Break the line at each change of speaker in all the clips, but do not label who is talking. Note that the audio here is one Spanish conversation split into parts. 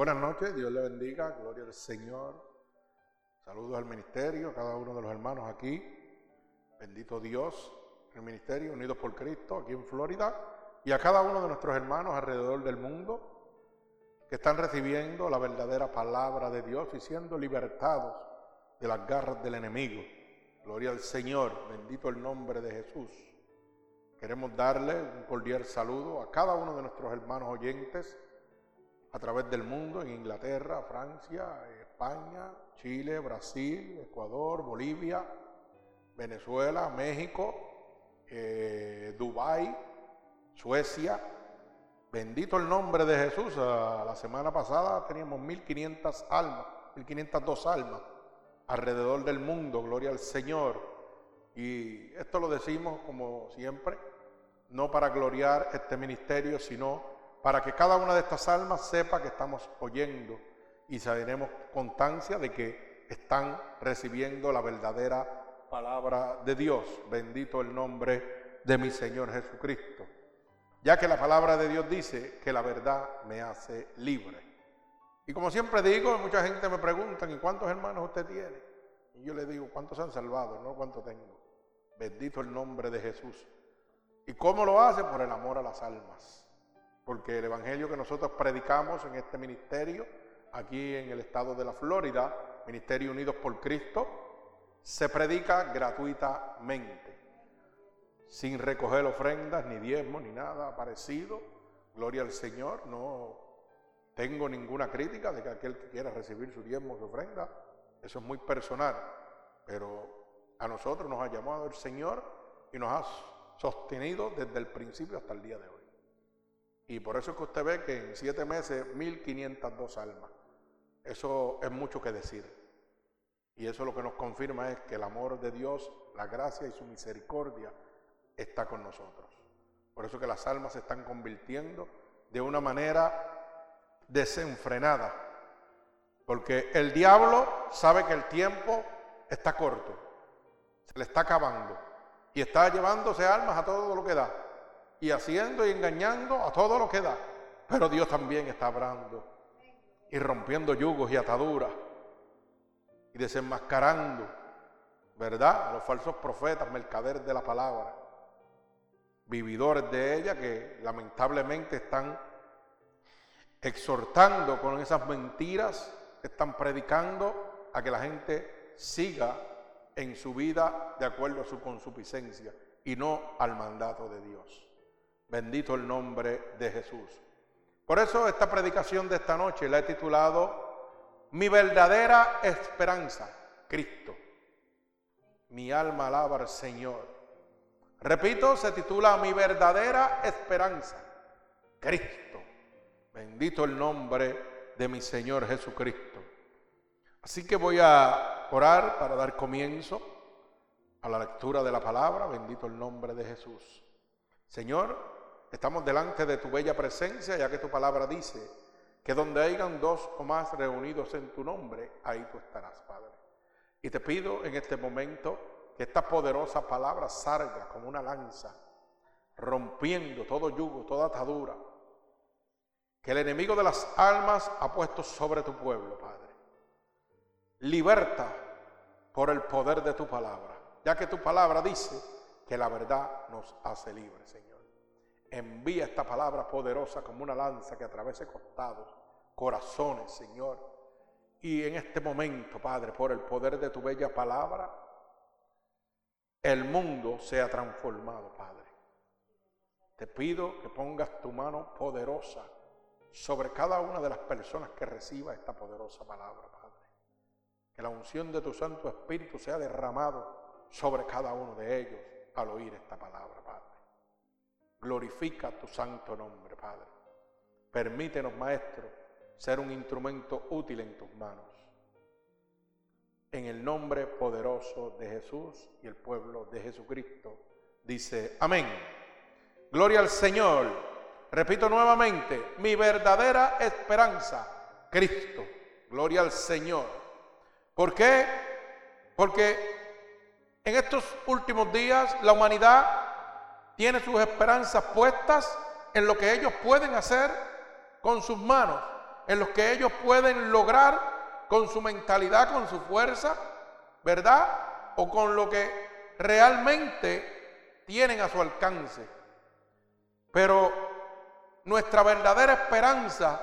Buenas noches, Dios le bendiga, gloria al Señor. Saludos al ministerio, a cada uno de los hermanos aquí. Bendito Dios, el ministerio Unidos por Cristo, aquí en Florida, y a cada uno de nuestros hermanos alrededor del mundo que están recibiendo la verdadera palabra de Dios y siendo libertados de las garras del enemigo. Gloria al Señor, bendito el nombre de Jesús. Queremos darle un cordial saludo a cada uno de nuestros hermanos oyentes a través del mundo, en Inglaterra, Francia, España, Chile, Brasil, Ecuador, Bolivia, Venezuela, México, eh, Dubái, Suecia. Bendito el nombre de Jesús. Ah, la semana pasada teníamos 1500 almas, 1502 almas alrededor del mundo. Gloria al Señor. Y esto lo decimos como siempre, no para gloriar este ministerio, sino para que cada una de estas almas sepa que estamos oyendo y saberemos constancia de que están recibiendo la verdadera palabra de Dios. Bendito el nombre de mi Señor Jesucristo. Ya que la palabra de Dios dice que la verdad me hace libre. Y como siempre digo, mucha gente me pregunta, ¿y cuántos hermanos usted tiene? Y yo le digo, ¿cuántos han salvado? No, ¿cuántos tengo? Bendito el nombre de Jesús. ¿Y cómo lo hace? Por el amor a las almas porque el Evangelio que nosotros predicamos en este ministerio, aquí en el estado de la Florida, Ministerio Unidos por Cristo, se predica gratuitamente, sin recoger ofrendas, ni diezmos, ni nada parecido. Gloria al Señor, no tengo ninguna crítica de que aquel que quiera recibir su diezmo, su ofrenda, eso es muy personal, pero a nosotros nos ha llamado el Señor y nos ha sostenido desde el principio hasta el día de hoy. Y por eso es que usted ve que en siete meses 1.502 almas. Eso es mucho que decir. Y eso lo que nos confirma es que el amor de Dios, la gracia y su misericordia está con nosotros. Por eso que las almas se están convirtiendo de una manera desenfrenada. Porque el diablo sabe que el tiempo está corto, se le está acabando y está llevándose almas a todo lo que da y haciendo y engañando a todo lo que da. Pero Dios también está hablando y rompiendo yugos y ataduras y desenmascarando, ¿verdad? A los falsos profetas, mercaderes de la palabra, vividores de ella que lamentablemente están exhortando con esas mentiras, están predicando a que la gente siga en su vida de acuerdo a su consuficiencia y no al mandato de Dios. Bendito el nombre de Jesús. Por eso esta predicación de esta noche la he titulado Mi verdadera esperanza, Cristo. Mi alma alaba al Señor. Repito, se titula Mi verdadera esperanza, Cristo. Bendito el nombre de mi Señor Jesucristo. Así que voy a orar para dar comienzo a la lectura de la palabra. Bendito el nombre de Jesús. Señor, Estamos delante de tu bella presencia, ya que tu palabra dice que donde hayan dos o más reunidos en tu nombre, ahí tú estarás, Padre. Y te pido en este momento que esta poderosa palabra salga como una lanza, rompiendo todo yugo, toda atadura, que el enemigo de las almas ha puesto sobre tu pueblo, Padre. Liberta por el poder de tu palabra, ya que tu palabra dice que la verdad nos hace libres, Señor. Envía esta palabra poderosa como una lanza que atravese costados, corazones, Señor. Y en este momento, Padre, por el poder de tu bella palabra, el mundo sea transformado, Padre. Te pido que pongas tu mano poderosa sobre cada una de las personas que reciba esta poderosa palabra, Padre. Que la unción de tu Santo Espíritu sea derramado sobre cada uno de ellos al oír esta palabra, Padre. Glorifica tu santo nombre, Padre. Permítenos, Maestro, ser un instrumento útil en tus manos. En el nombre poderoso de Jesús y el pueblo de Jesucristo, dice, amén. Gloria al Señor. Repito nuevamente, mi verdadera esperanza, Cristo. Gloria al Señor. ¿Por qué? Porque en estos últimos días la humanidad tiene sus esperanzas puestas en lo que ellos pueden hacer con sus manos, en los que ellos pueden lograr con su mentalidad, con su fuerza, ¿verdad? O con lo que realmente tienen a su alcance. Pero nuestra verdadera esperanza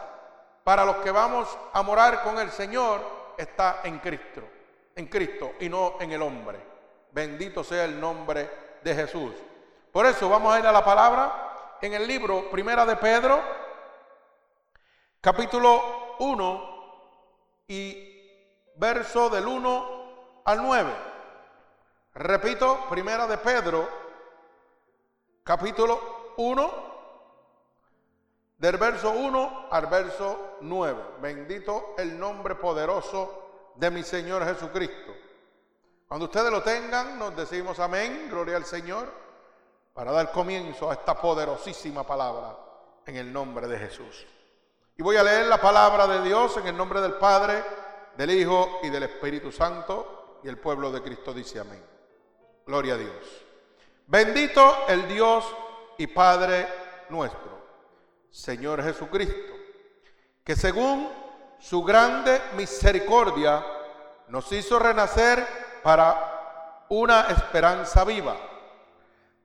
para los que vamos a morar con el Señor está en Cristo, en Cristo y no en el hombre. Bendito sea el nombre de Jesús. Por eso vamos a ir a la palabra en el libro Primera de Pedro, capítulo 1 y verso del 1 al 9. Repito, Primera de Pedro, capítulo 1, del verso 1 al verso 9. Bendito el nombre poderoso de mi Señor Jesucristo. Cuando ustedes lo tengan, nos decimos amén, gloria al Señor, para dar comienzo a esta poderosísima palabra en el nombre de Jesús. Y voy a leer la palabra de Dios en el nombre del Padre, del Hijo y del Espíritu Santo. Y el pueblo de Cristo dice amén. Gloria a Dios. Bendito el Dios y Padre nuestro Señor Jesucristo, que según su grande misericordia nos hizo renacer para una esperanza viva,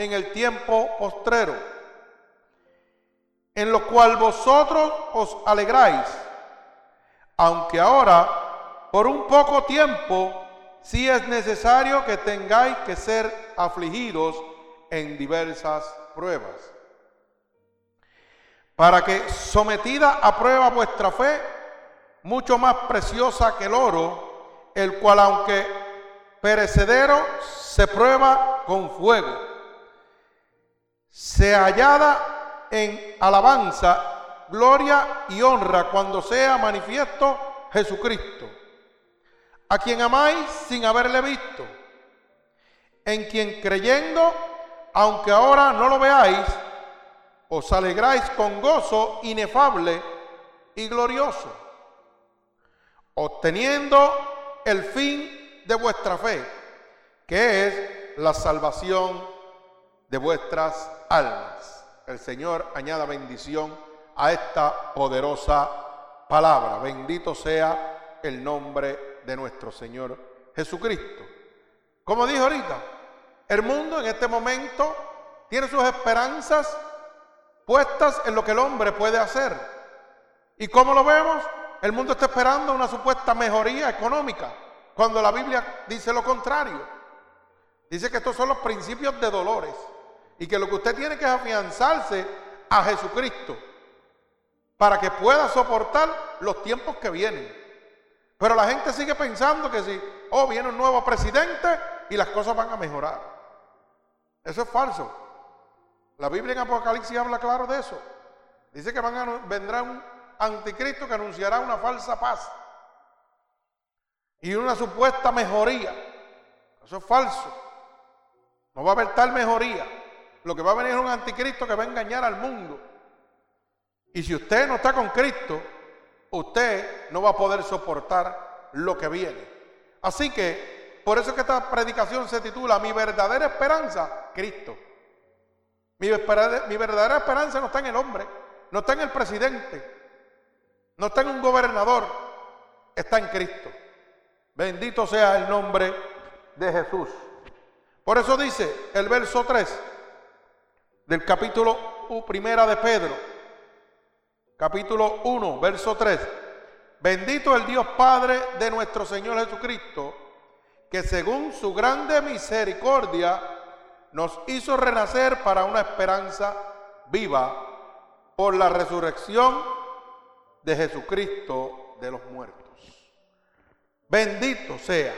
en el tiempo postrero, en lo cual vosotros os alegráis, aunque ahora, por un poco tiempo, si es necesario que tengáis que ser afligidos en diversas pruebas. Para que sometida a prueba vuestra fe, mucho más preciosa que el oro, el cual aunque perecedero se prueba con fuego, se hallada en alabanza, gloria y honra cuando sea manifiesto Jesucristo, a quien amáis sin haberle visto, en quien creyendo, aunque ahora no lo veáis, os alegráis con gozo inefable y glorioso, obteniendo el fin de vuestra fe, que es la salvación de vuestras almas. El Señor añada bendición a esta poderosa palabra. Bendito sea el nombre de nuestro Señor Jesucristo. Como dijo ahorita, el mundo en este momento tiene sus esperanzas puestas en lo que el hombre puede hacer. ¿Y cómo lo vemos? El mundo está esperando una supuesta mejoría económica, cuando la Biblia dice lo contrario. Dice que estos son los principios de dolores y que lo que usted tiene que es afianzarse a Jesucristo para que pueda soportar los tiempos que vienen. Pero la gente sigue pensando que si, oh, viene un nuevo presidente y las cosas van a mejorar. Eso es falso. La Biblia en Apocalipsis habla claro de eso. Dice que vendrá un anticristo que anunciará una falsa paz y una supuesta mejoría. Eso es falso. No va a haber tal mejoría. Lo que va a venir es un anticristo que va a engañar al mundo. Y si usted no está con Cristo, usted no va a poder soportar lo que viene. Así que, por eso que esta predicación se titula Mi verdadera esperanza, Cristo. Mi, verdadera esperanza no está en el hombre, no está en el presidente, no está en un gobernador, está en Cristo. Bendito sea el nombre de Jesús. Por eso dice el verso 3 del capítulo primera de Pedro, capítulo 1, verso 3. Bendito el Dios Padre de nuestro Señor Jesucristo, que según su grande misericordia nos hizo renacer para una esperanza viva por la resurrección de Jesucristo de los muertos. Bendito sea.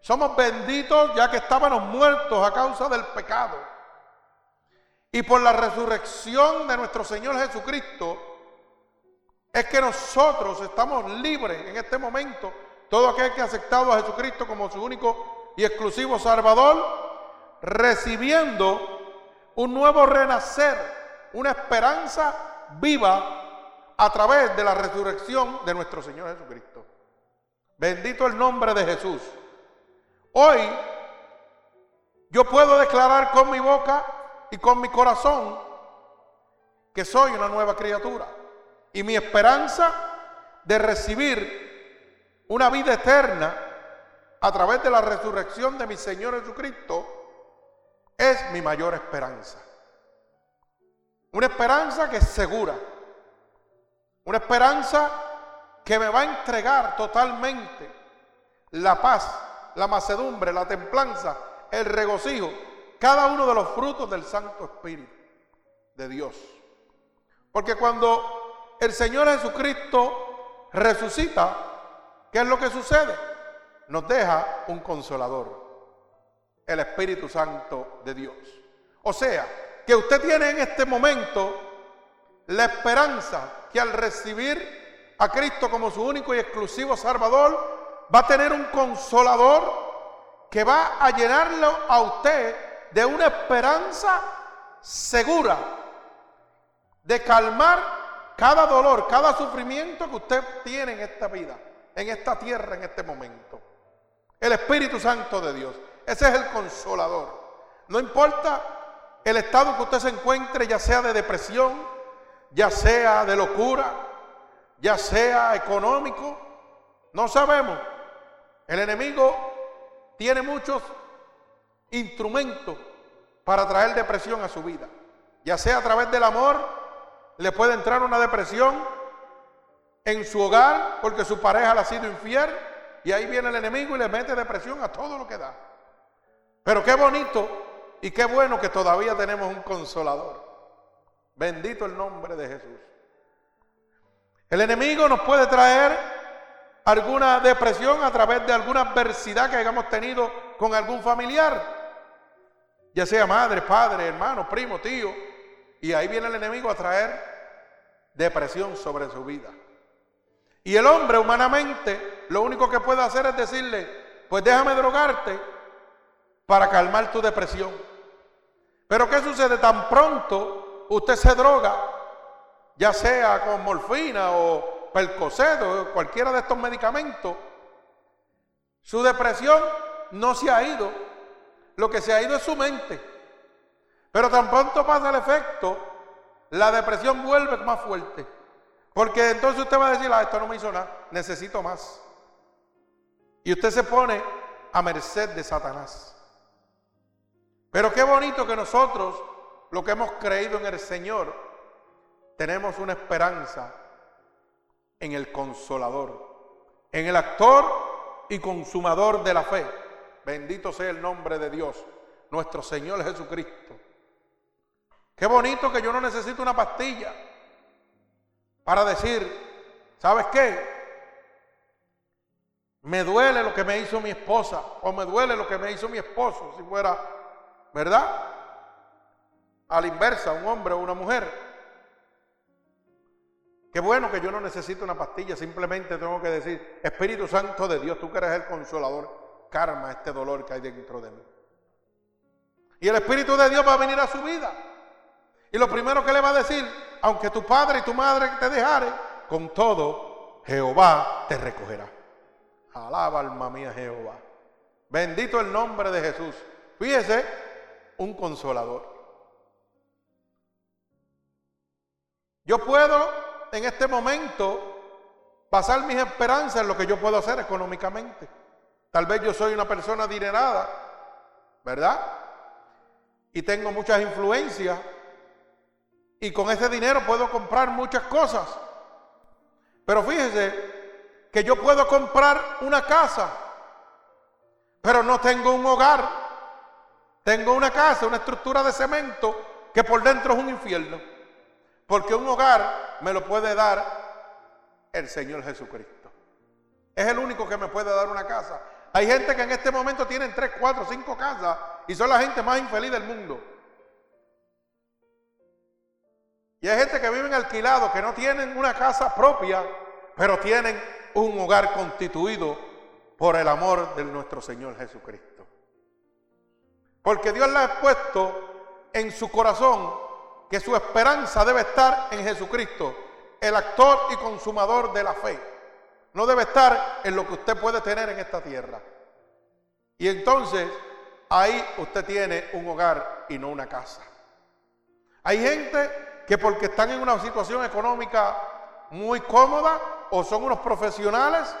Somos benditos ya que estábamos muertos a causa del pecado. Y por la resurrección de nuestro Señor Jesucristo, es que nosotros estamos libres en este momento, todo aquel que ha aceptado a Jesucristo como su único y exclusivo Salvador, recibiendo un nuevo renacer, una esperanza viva a través de la resurrección de nuestro Señor Jesucristo. Bendito el nombre de Jesús. Hoy yo puedo declarar con mi boca y con mi corazón que soy una nueva criatura. Y mi esperanza de recibir una vida eterna a través de la resurrección de mi Señor Jesucristo es mi mayor esperanza. Una esperanza que es segura. Una esperanza que me va a entregar totalmente la paz, la macedumbre, la templanza, el regocijo, cada uno de los frutos del Santo Espíritu de Dios. Porque cuando el Señor Jesucristo resucita, ¿qué es lo que sucede? Nos deja un consolador, el Espíritu Santo de Dios. O sea, que usted tiene en este momento la esperanza que al recibir a Cristo como su único y exclusivo Salvador, va a tener un consolador que va a llenarlo a usted de una esperanza segura de calmar cada dolor, cada sufrimiento que usted tiene en esta vida, en esta tierra, en este momento. El Espíritu Santo de Dios. Ese es el consolador. No importa el estado que usted se encuentre, ya sea de depresión, ya sea de locura, ya sea económico, no sabemos. El enemigo tiene muchos instrumentos para traer depresión a su vida. Ya sea a través del amor, le puede entrar una depresión en su hogar porque su pareja le ha sido infiel y ahí viene el enemigo y le mete depresión a todo lo que da. Pero qué bonito y qué bueno que todavía tenemos un consolador. Bendito el nombre de Jesús. El enemigo nos puede traer alguna depresión a través de alguna adversidad que hayamos tenido con algún familiar ya sea madre, padre, hermano, primo, tío, y ahí viene el enemigo a traer depresión sobre su vida. Y el hombre humanamente lo único que puede hacer es decirle, pues déjame drogarte para calmar tu depresión. Pero ¿qué sucede? Tan pronto usted se droga, ya sea con morfina o percocet o cualquiera de estos medicamentos, su depresión no se ha ido, lo que se ha ido es su mente. Pero tan pronto pasa el efecto, la depresión vuelve más fuerte. Porque entonces usted va a decir, ah, esto no me hizo nada, necesito más. Y usted se pone a merced de Satanás. Pero qué bonito que nosotros, lo que hemos creído en el Señor, tenemos una esperanza en el consolador, en el actor y consumador de la fe. Bendito sea el nombre de Dios, nuestro Señor Jesucristo. Qué bonito que yo no necesito una pastilla para decir, ¿sabes qué? Me duele lo que me hizo mi esposa o me duele lo que me hizo mi esposo, si fuera, ¿verdad? A la inversa, un hombre o una mujer. Qué bueno que yo no necesito una pastilla, simplemente tengo que decir, Espíritu Santo de Dios, tú que eres el consolador, karma este dolor que hay dentro de mí. Y el Espíritu de Dios va a venir a su vida. Y lo primero que le va a decir, aunque tu padre y tu madre te dejare, con todo Jehová te recogerá. Alaba alma mía Jehová. Bendito el nombre de Jesús. Fíjese, un consolador. Yo puedo en este momento basar mis esperanzas en lo que yo puedo hacer económicamente. Tal vez yo soy una persona adinerada, ¿verdad? Y tengo muchas influencias. Y con ese dinero puedo comprar muchas cosas. Pero fíjese que yo puedo comprar una casa, pero no tengo un hogar. Tengo una casa, una estructura de cemento que por dentro es un infierno. Porque un hogar me lo puede dar el Señor Jesucristo. Es el único que me puede dar una casa. Hay gente que en este momento tienen tres, cuatro, cinco casas y son la gente más infeliz del mundo. Y hay gente que vive en alquilado, que no tienen una casa propia, pero tienen un hogar constituido por el amor de nuestro Señor Jesucristo. Porque Dios le ha puesto en su corazón que su esperanza debe estar en Jesucristo, el actor y consumador de la fe. No debe estar en lo que usted puede tener en esta tierra. Y entonces ahí usted tiene un hogar y no una casa. Hay gente que porque están en una situación económica muy cómoda o son unos profesionales,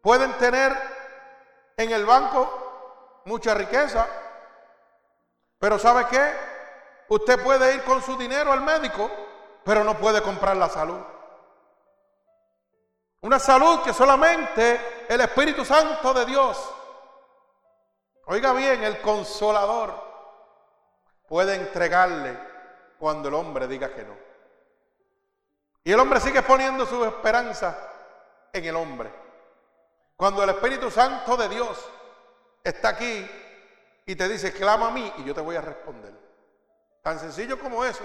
pueden tener en el banco mucha riqueza, pero ¿sabe qué? Usted puede ir con su dinero al médico, pero no puede comprar la salud. Una salud que solamente el Espíritu Santo de Dios, oiga bien, el consolador, puede entregarle cuando el hombre diga que no. Y el hombre sigue poniendo su esperanza en el hombre. Cuando el Espíritu Santo de Dios está aquí y te dice, clama a mí y yo te voy a responder. Tan sencillo como eso.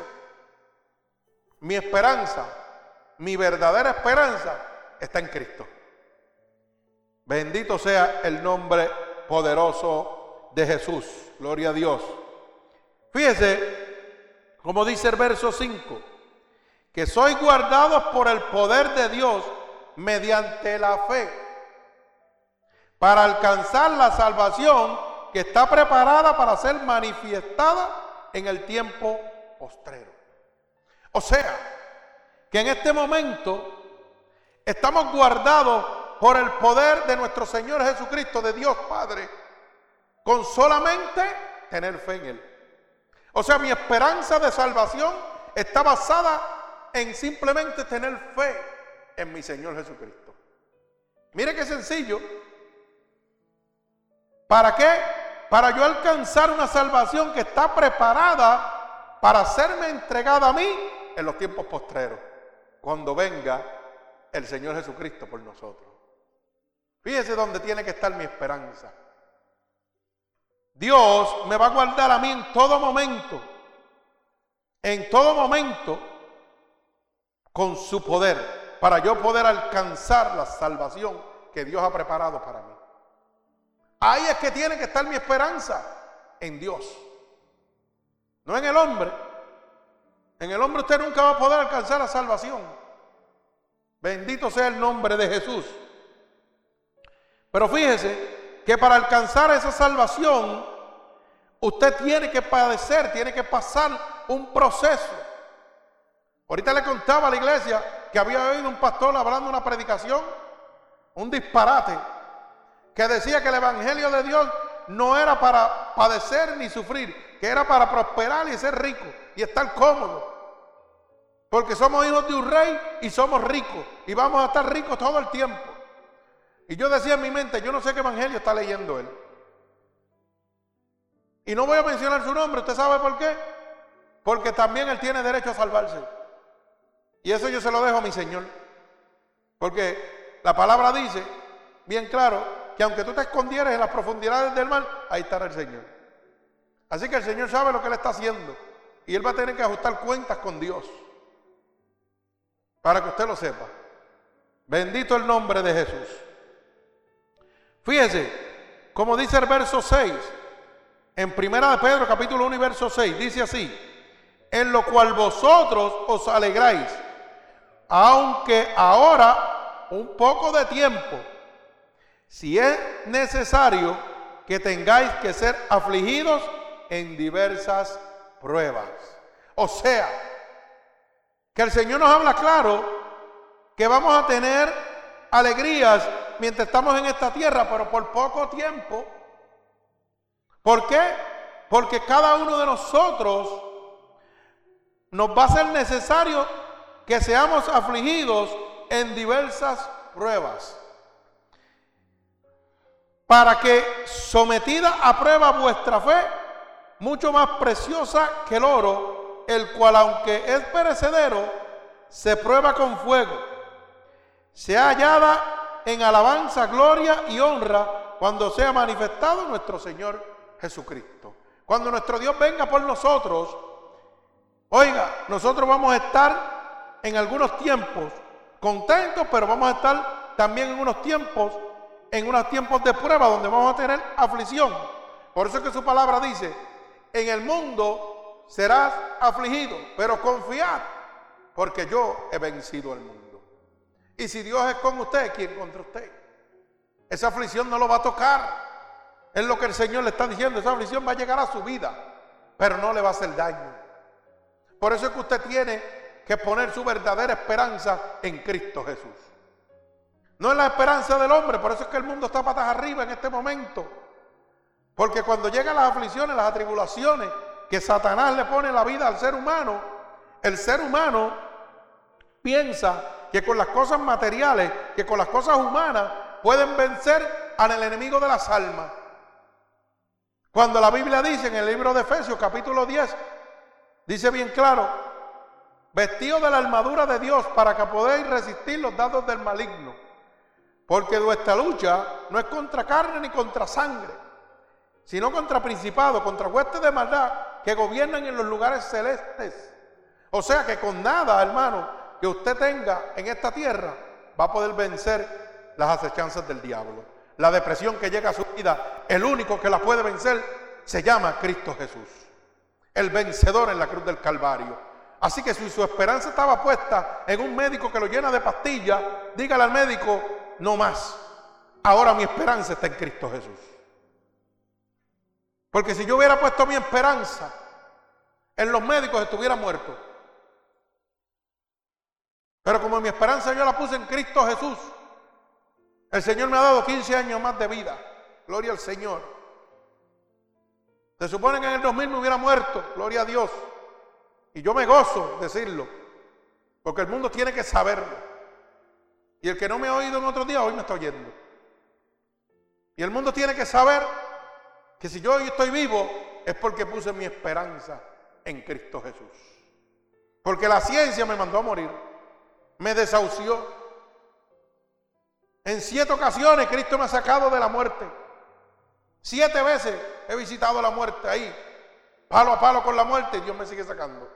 Mi esperanza, mi verdadera esperanza está en Cristo. Bendito sea el nombre poderoso de Jesús. Gloria a Dios. Fíjese, como dice el verso 5, que soy guardados por el poder de Dios mediante la fe para alcanzar la salvación que está preparada para ser manifestada en el tiempo postrero. O sea, que en este momento estamos guardados por el poder de nuestro Señor Jesucristo, de Dios Padre, con solamente tener fe en Él. O sea, mi esperanza de salvación está basada en simplemente tener fe en mi Señor Jesucristo. Mire qué sencillo. ¿Para qué? Para yo alcanzar una salvación que está preparada para serme entregada a mí en los tiempos postreros, cuando venga el Señor Jesucristo por nosotros. Fíjese dónde tiene que estar mi esperanza. Dios me va a guardar a mí en todo momento, en todo momento, con su poder, para yo poder alcanzar la salvación que Dios ha preparado para mí. Ahí es que tiene que estar mi esperanza, en Dios, no en el hombre. En el hombre usted nunca va a poder alcanzar la salvación. Bendito sea el nombre de Jesús. Pero fíjese que para alcanzar esa salvación, usted tiene que padecer, tiene que pasar un proceso. Ahorita le contaba a la iglesia que había oído un pastor hablando una predicación, un disparate, que decía que el Evangelio de Dios no era para padecer ni sufrir, que era para prosperar y ser rico y estar cómodo. Porque somos hijos de un rey y somos ricos. Y vamos a estar ricos todo el tiempo. Y yo decía en mi mente, yo no sé qué evangelio está leyendo él. Y no voy a mencionar su nombre, ¿usted sabe por qué? Porque también él tiene derecho a salvarse. Y eso yo se lo dejo a mi Señor. Porque la palabra dice, bien claro, que aunque tú te escondieres en las profundidades del mar, ahí estará el Señor. Así que el Señor sabe lo que él está haciendo. Y él va a tener que ajustar cuentas con Dios. Para que usted lo sepa. Bendito el nombre de Jesús. Fíjese, como dice el verso 6, en Primera de Pedro capítulo 1 y verso 6, dice así, en lo cual vosotros os alegráis, aunque ahora un poco de tiempo, si es necesario que tengáis que ser afligidos en diversas pruebas. O sea, que el Señor nos habla claro que vamos a tener alegrías mientras estamos en esta tierra, pero por poco tiempo. ¿Por qué? Porque cada uno de nosotros nos va a ser necesario que seamos afligidos en diversas pruebas. Para que sometida a prueba vuestra fe, mucho más preciosa que el oro, el cual aunque es perecedero, se prueba con fuego, sea hallada en alabanza, gloria y honra cuando sea manifestado nuestro Señor Jesucristo. Cuando nuestro Dios venga por nosotros, Oiga, nosotros vamos a estar en algunos tiempos contentos, pero vamos a estar también en unos tiempos, en unos tiempos de prueba donde vamos a tener aflicción. Por eso es que su palabra dice, en el mundo serás afligido, pero confiad, porque yo he vencido el mundo. Y si Dios es con usted, ¿quién contra usted? Esa aflicción no lo va a tocar. Es lo que el Señor le está diciendo. Esa aflicción va a llegar a su vida, pero no le va a hacer daño. Por eso es que usted tiene que poner su verdadera esperanza en Cristo Jesús. No es la esperanza del hombre, por eso es que el mundo está patas arriba en este momento. Porque cuando llegan las aflicciones, las atribulaciones que Satanás le pone la vida al ser humano, el ser humano piensa que con las cosas materiales, que con las cosas humanas, pueden vencer al enemigo de las almas. Cuando la Biblia dice en el libro de Efesios capítulo 10, dice bien claro, vestido de la armadura de Dios para que podáis resistir los dados del maligno. Porque nuestra lucha no es contra carne ni contra sangre, sino contra principados, contra huestes de maldad que gobiernan en los lugares celestes. O sea que con nada, hermano, que usted tenga en esta tierra, va a poder vencer las acechanzas del diablo. La depresión que llega a su vida, el único que la puede vencer se llama Cristo Jesús. El vencedor en la cruz del Calvario. Así que si su esperanza estaba puesta en un médico que lo llena de pastillas, dígale al médico, no más. Ahora mi esperanza está en Cristo Jesús. Porque si yo hubiera puesto mi esperanza en los médicos, estuviera muerto. Pero como mi esperanza yo la puse en Cristo Jesús, el Señor me ha dado 15 años más de vida. Gloria al Señor. Se supone que en el 2000 me hubiera muerto. Gloria a Dios. Y yo me gozo decirlo. Porque el mundo tiene que saberlo. Y el que no me ha oído en otro día, hoy me está oyendo. Y el mundo tiene que saber que si yo hoy estoy vivo, es porque puse mi esperanza en Cristo Jesús. Porque la ciencia me mandó a morir. Me desahució. En siete ocasiones Cristo me ha sacado de la muerte. Siete veces he visitado la muerte ahí, palo a palo con la muerte, y Dios me sigue sacando.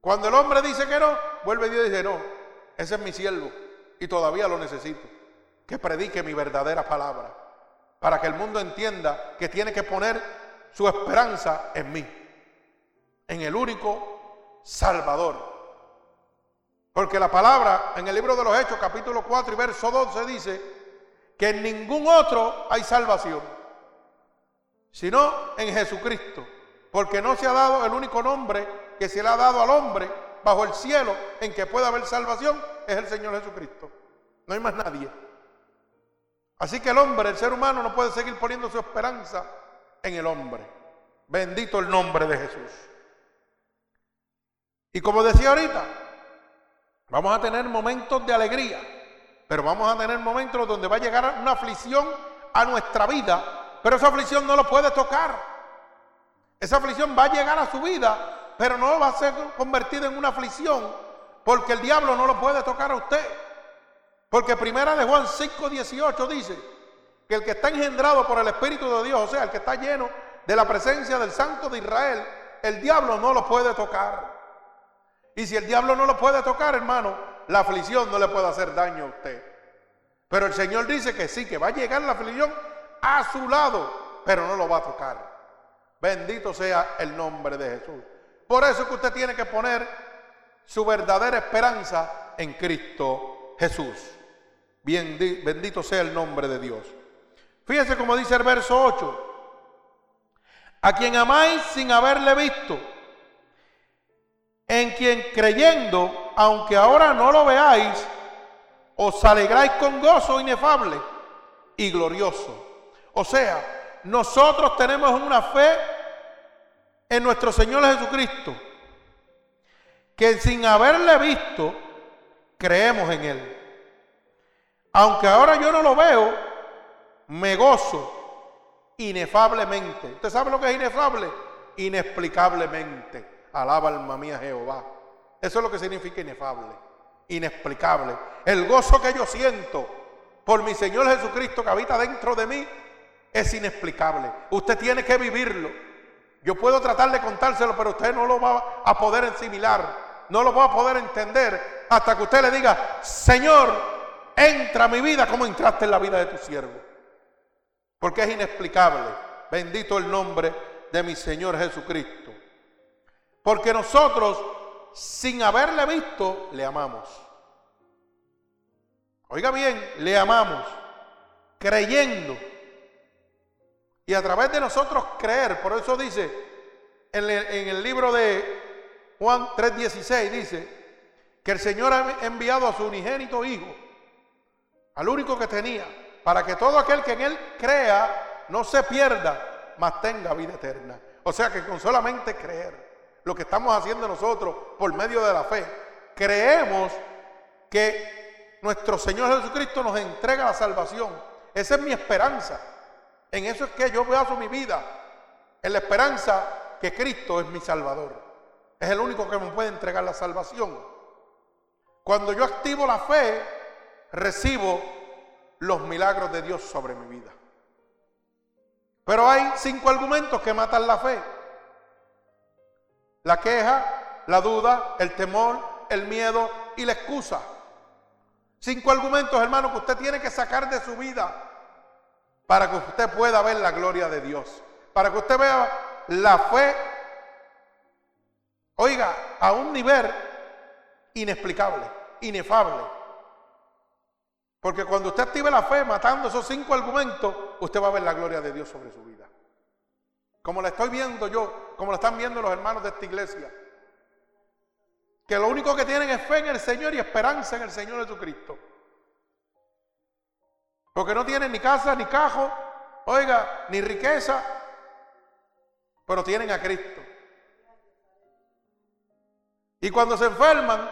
Cuando el hombre dice que no, vuelve Dios y dice, no, ese es mi siervo y todavía lo necesito. Que predique mi verdadera palabra para que el mundo entienda que tiene que poner su esperanza en mí, en el único Salvador porque la palabra en el libro de los Hechos, capítulo 4 y verso 12, dice que en ningún otro hay salvación, sino en Jesucristo. Porque no se ha dado el único nombre que se le ha dado al hombre bajo el cielo en que pueda haber salvación, es el Señor Jesucristo. No hay más nadie. Así que el hombre, el ser humano, no puede seguir poniendo su esperanza en el hombre. Bendito el nombre de Jesús. Y como decía ahorita, Vamos a tener momentos de alegría, pero vamos a tener momentos donde va a llegar una aflicción a nuestra vida, pero esa aflicción no lo puede tocar. Esa aflicción va a llegar a su vida, pero no va a ser convertida en una aflicción, porque el diablo no lo puede tocar a usted. Porque primera de Juan 5, 18 dice que el que está engendrado por el Espíritu de Dios, o sea, el que está lleno de la presencia del Santo de Israel, el diablo no lo puede tocar. Y si el diablo no lo puede tocar, hermano, la aflicción no le puede hacer daño a usted. Pero el Señor dice que sí, que va a llegar la aflicción a su lado, pero no lo va a tocar. Bendito sea el nombre de Jesús. Por eso es que usted tiene que poner su verdadera esperanza en Cristo Jesús. Bendito sea el nombre de Dios. Fíjese como dice el verso 8. A quien amáis sin haberle visto en quien creyendo, aunque ahora no lo veáis, os alegráis con gozo inefable y glorioso. O sea, nosotros tenemos una fe en nuestro Señor Jesucristo, que sin haberle visto, creemos en Él. Aunque ahora yo no lo veo, me gozo inefablemente. ¿Usted sabe lo que es inefable? Inexplicablemente. Alaba alma mía Jehová. Eso es lo que significa inefable, inexplicable. El gozo que yo siento por mi Señor Jesucristo que habita dentro de mí es inexplicable. Usted tiene que vivirlo. Yo puedo tratar de contárselo, pero usted no lo va a poder asimilar, no lo va a poder entender hasta que usted le diga, Señor, entra a mi vida como entraste en la vida de tu siervo. Porque es inexplicable. Bendito el nombre de mi Señor Jesucristo. Porque nosotros, sin haberle visto, le amamos. Oiga bien, le amamos, creyendo. Y a través de nosotros creer, por eso dice en el, libro de Juan 3:16, dice que el Señor ha enviado a su unigénito Hijo, al único que tenía, para que todo aquel que en Él crea no se pierda, mas tenga vida eterna. O sea que con solamente creer, lo que estamos haciendo nosotros por medio de la fe, creemos que nuestro Señor Jesucristo nos entrega la salvación. Esa es mi esperanza. En eso es que yo baso mi vida. En la esperanza que Cristo es mi Salvador. Es el único que me puede entregar la salvación. Cuando yo activo la fe, recibo los milagros de Dios sobre mi vida. Pero hay cinco argumentos que matan la fe. La queja, la duda, el temor, el miedo y la excusa. Cinco argumentos, hermano, que usted tiene que sacar de su vida para que usted pueda ver la gloria de Dios, para que usted vea la fe, oiga, a un nivel inexplicable, inefable. Porque cuando usted active la fe matando esos cinco argumentos, usted va a ver la gloria de Dios sobre su vida. Como la estoy viendo yo, como la están viendo los hermanos de esta iglesia. Que lo único que tienen es fe en el Señor y esperanza en el Señor Jesucristo. Porque no tienen ni casa, ni cajo, oiga, ni riqueza, pero tienen a Cristo. Y cuando se enferman,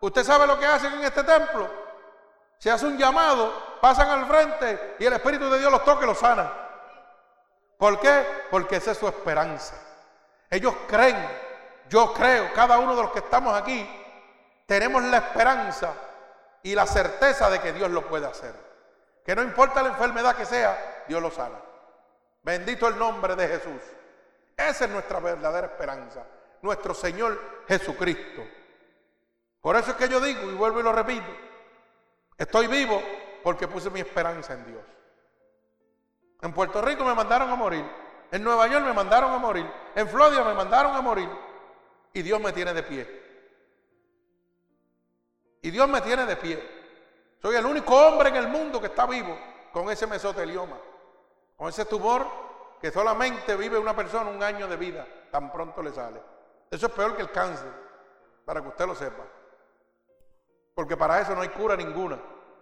usted sabe lo que hacen en este templo. Se hace un llamado, pasan al frente y el Espíritu de Dios los toca y los sana. ¿Por qué? Porque esa es su esperanza. Ellos creen, yo creo, cada uno de los que estamos aquí, tenemos la esperanza y la certeza de que Dios lo puede hacer. Que no importa la enfermedad que sea, Dios lo sana. Bendito el nombre de Jesús. Esa es nuestra verdadera esperanza. Nuestro Señor Jesucristo. Por eso es que yo digo, y vuelvo y lo repito, estoy vivo porque puse mi esperanza en Dios. En Puerto Rico me mandaron a morir. En Nueva York me mandaron a morir. En Florida me mandaron a morir. Y Dios me tiene de pie. Y Dios me tiene de pie. Soy el único hombre en el mundo que está vivo con ese mesotelioma, con ese tumor que solamente vive una persona un año de vida, tan pronto le sale. Eso es peor que el cáncer, para que usted lo sepa. Porque para eso no hay cura ninguna.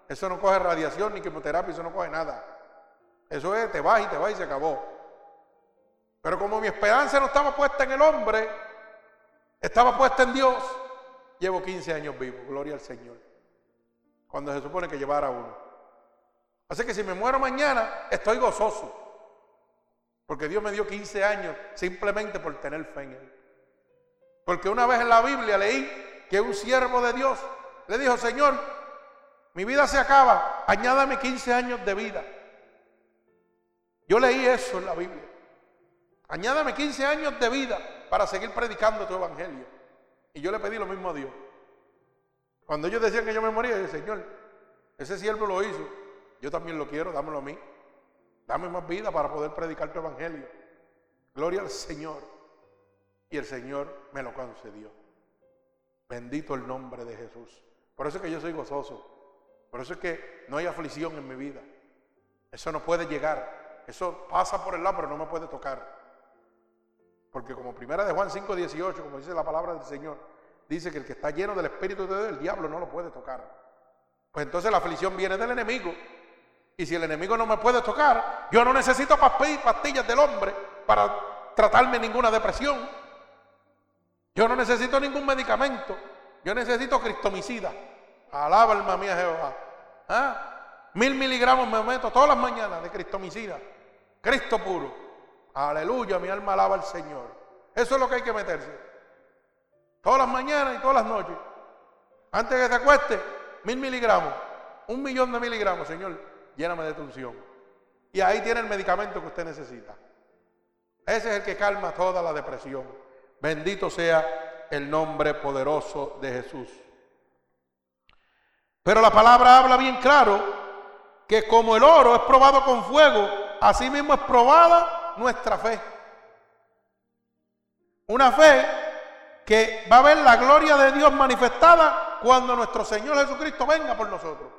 Eso no coge radiación ni quimioterapia, eso no coge nada. Eso es, te vas y te vas y se acabó. Pero como mi esperanza no estaba puesta en el hombre, estaba puesta en Dios, llevo 15 años vivo, gloria al Señor cuando se supone que llevara uno. Así que si me muero mañana, estoy gozoso. Porque Dios me dio 15 años simplemente por tener fe en Él. Porque una vez en la Biblia leí que un siervo de Dios le dijo, Señor, mi vida se acaba, añádame 15 años de vida. Yo leí eso en la Biblia. Añádame 15 años de vida para seguir predicando tu evangelio. Y yo le pedí lo mismo a Dios. Cuando ellos decían que yo me moría, yo Señor, ese siervo lo hizo, yo también lo quiero, dámelo a mí. Dame más vida para poder predicar tu evangelio. Gloria al Señor. Y el Señor me lo concedió. Bendito el nombre de Jesús. Por eso es que yo soy gozoso. Por eso es que no hay aflicción en mi vida. Eso no puede llegar. Eso pasa por el lado, pero no me puede tocar. Porque como primera de Juan 5, 18, como dice la palabra del Señor, dice que el que está lleno del Espíritu de Dios, el diablo no lo puede tocar. Pues entonces la aflicción viene del enemigo. Y si el enemigo no me puede tocar, yo no necesito pastillas del hombre para tratarme ninguna depresión. Yo no necesito ningún medicamento. Yo necesito cristomicida. Alaba alma mía Jehová. ¿Ah? Mil miligramos me meto todas las mañanas de cristomicida. Cristo puro. Aleluya, mi alma alaba al Señor. Eso es lo que hay que meterse. Todas las mañanas y todas las noches. Antes que te acueste, mil miligramos. Un millón de miligramos, Señor. Lléname de tu unción. Y ahí tiene el medicamento que usted necesita. Ese es el que calma toda la depresión. Bendito sea el nombre poderoso de Jesús. Pero la palabra habla bien claro que como el oro es probado con fuego, así mismo es probada nuestra fe. Una fe que va a ver la gloria de Dios manifestada cuando nuestro Señor Jesucristo venga por nosotros.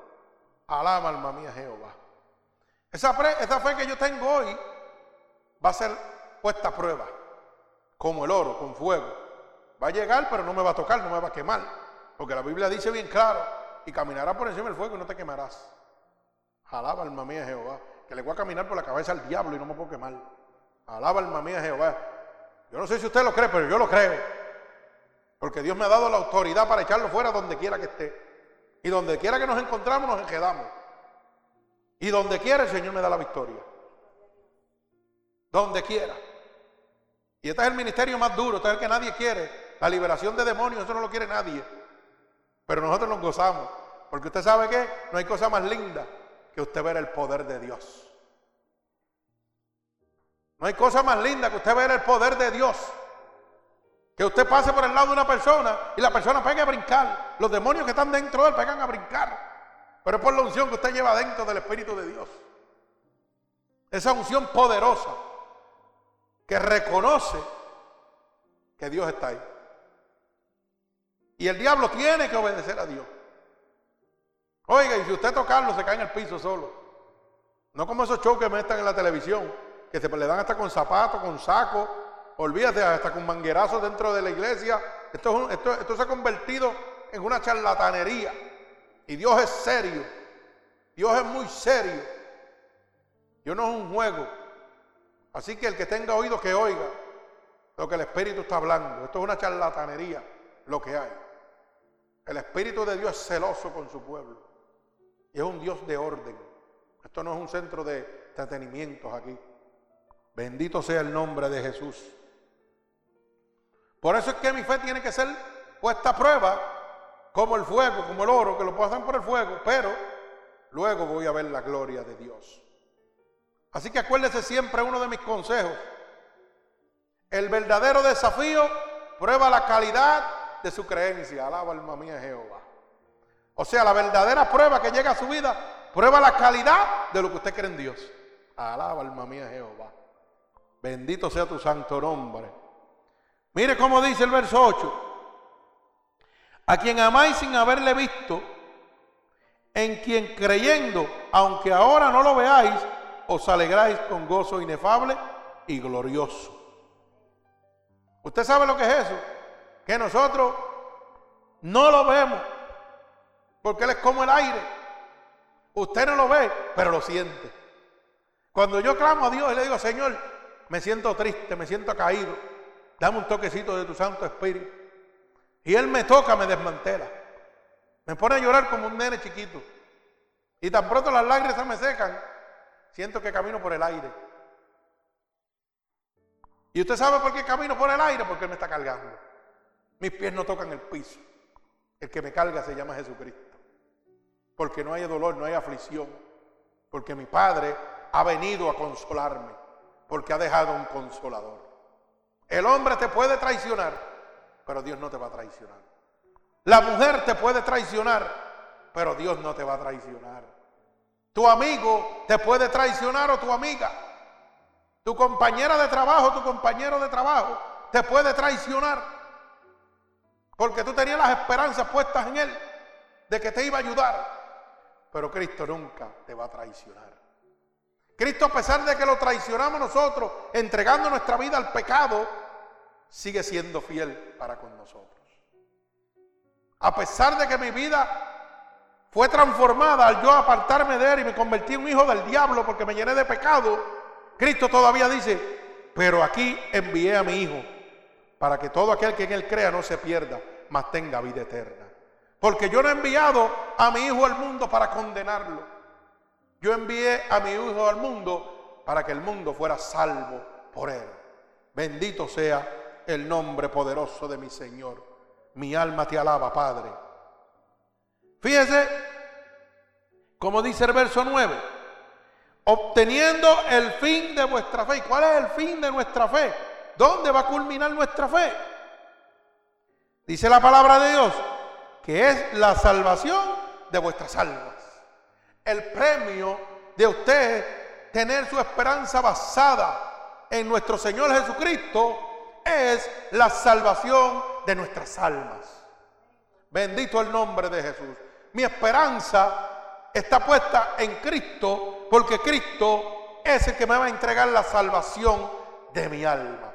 Alaba alma mía Jehová. Esa fe, esa fe que yo tengo hoy va a ser puesta a prueba, como el oro, con fuego. Va a llegar, pero no me va a tocar, no me va a quemar. Porque la Biblia dice bien claro, y caminarás por encima del fuego y no te quemarás. Alaba alma mía Jehová, que le voy a caminar por la cabeza al diablo y no me puedo quemar. Alaba alma mía Jehová. Yo no sé si usted lo cree, pero yo lo creo. Porque Dios me ha dado la autoridad para echarlo fuera donde quiera que esté. Y donde quiera que nos encontramos, nos quedamos. Y donde quiera el Señor me da la victoria. Donde quiera. Y este es el ministerio más duro, este es el que nadie quiere. La liberación de demonios, eso no lo quiere nadie. Pero nosotros nos gozamos. Porque usted sabe que no hay cosa más linda que usted ver el poder de Dios. No hay cosa más linda que usted ver el poder de Dios. Que usted pase por el lado de una persona y la persona pegue a brincar. Los demonios que están dentro de él pegan a brincar. Pero es por la unción que usted lleva dentro del Espíritu de Dios. Esa unción poderosa que reconoce que Dios está ahí. Y el diablo tiene que obedecer a Dios. Oiga, y si usted tocarlo, se cae en el piso solo. No como esos shows que me están en la televisión, que se le dan hasta con zapatos, con saco, olvídate, hasta con manguerazos dentro de la iglesia. Esto, esto, esto se ha convertido en una charlatanería. Y Dios es serio. Dios es muy serio. Dios no es un juego. Así que el que tenga oído que oiga lo que el Espíritu está hablando. Esto es una charlatanería, lo que hay. El Espíritu de Dios es celoso con su pueblo. Y es un Dios de orden. Esto no es un centro de entretenimientos aquí. Bendito sea el nombre de Jesús. Por eso es que mi fe tiene que ser puesta a prueba como el fuego, como el oro, que lo pasan por el fuego, pero luego voy a ver la gloria de Dios. Así que acuérdese siempre uno de mis consejos. El verdadero desafío prueba la calidad de su creencia. Alaba alma mía Jehová. O sea, la verdadera prueba que llega a su vida, prueba la calidad de lo que usted cree en Dios. Alaba alma mía Jehová. Bendito sea tu santo nombre. Mire cómo dice el verso 8. A quien amáis sin haberle visto, en quien creyendo, aunque ahora no lo veáis, os alegráis con gozo inefable y glorioso. ¿Usted sabe lo que es eso? Que nosotros no lo vemos, porque Él es como el aire. Usted no lo ve, pero lo siente. Cuando yo clamo a Dios y le digo, Señor, me siento triste, me siento caído, dame un toquecito de tu Santo Espíritu. Y Él me toca, me desmantela. Me pone a llorar como un nene chiquito. Y tan pronto las lágrimas me secan, siento que camino por el aire. ¿Y usted sabe por qué camino por el aire? Porque Él me está cargando. Mis pies no tocan el piso. El que me carga se llama Jesucristo. Porque no hay dolor, no hay aflicción. Porque mi Padre ha venido a consolarme. Porque ha dejado un consolador. El hombre te puede traicionar, pero Dios no te va a traicionar. La mujer te puede traicionar, pero Dios no te va a traicionar. Tu amigo te puede traicionar o tu amiga. Tu compañera de trabajo, tu compañero de trabajo te puede traicionar. Porque tú tenías las esperanzas puestas en Él de que te iba a ayudar. Pero Cristo nunca te va a traicionar. Cristo a pesar de que lo traicionamos nosotros, entregando nuestra vida al pecado, sigue siendo fiel para con nosotros. A pesar de que mi vida fue transformada al yo apartarme de él y me convertí en un hijo del diablo porque me llené de pecado, Cristo todavía dice, pero aquí envié a mi hijo para que todo aquel que en él crea no se pierda, mas tenga vida eterna. Porque yo no he enviado a mi hijo al mundo para condenarlo. Yo envié a mi hijo al mundo para que el mundo fuera salvo por él. Bendito sea el nombre poderoso de mi Señor. Mi alma te alaba, Padre. Fíjese, como dice el verso 9, obteniendo el fin de vuestra fe. ¿Y cuál es el fin de nuestra fe? ¿Dónde va a culminar nuestra fe? Dice la palabra de Dios que es la salvación de vuestras almas. El premio de usted tener su esperanza basada en nuestro Señor Jesucristo es la salvación de nuestras almas. Bendito el nombre de Jesús. Mi esperanza está puesta en Cristo porque Cristo es el que me va a entregar la salvación de mi alma.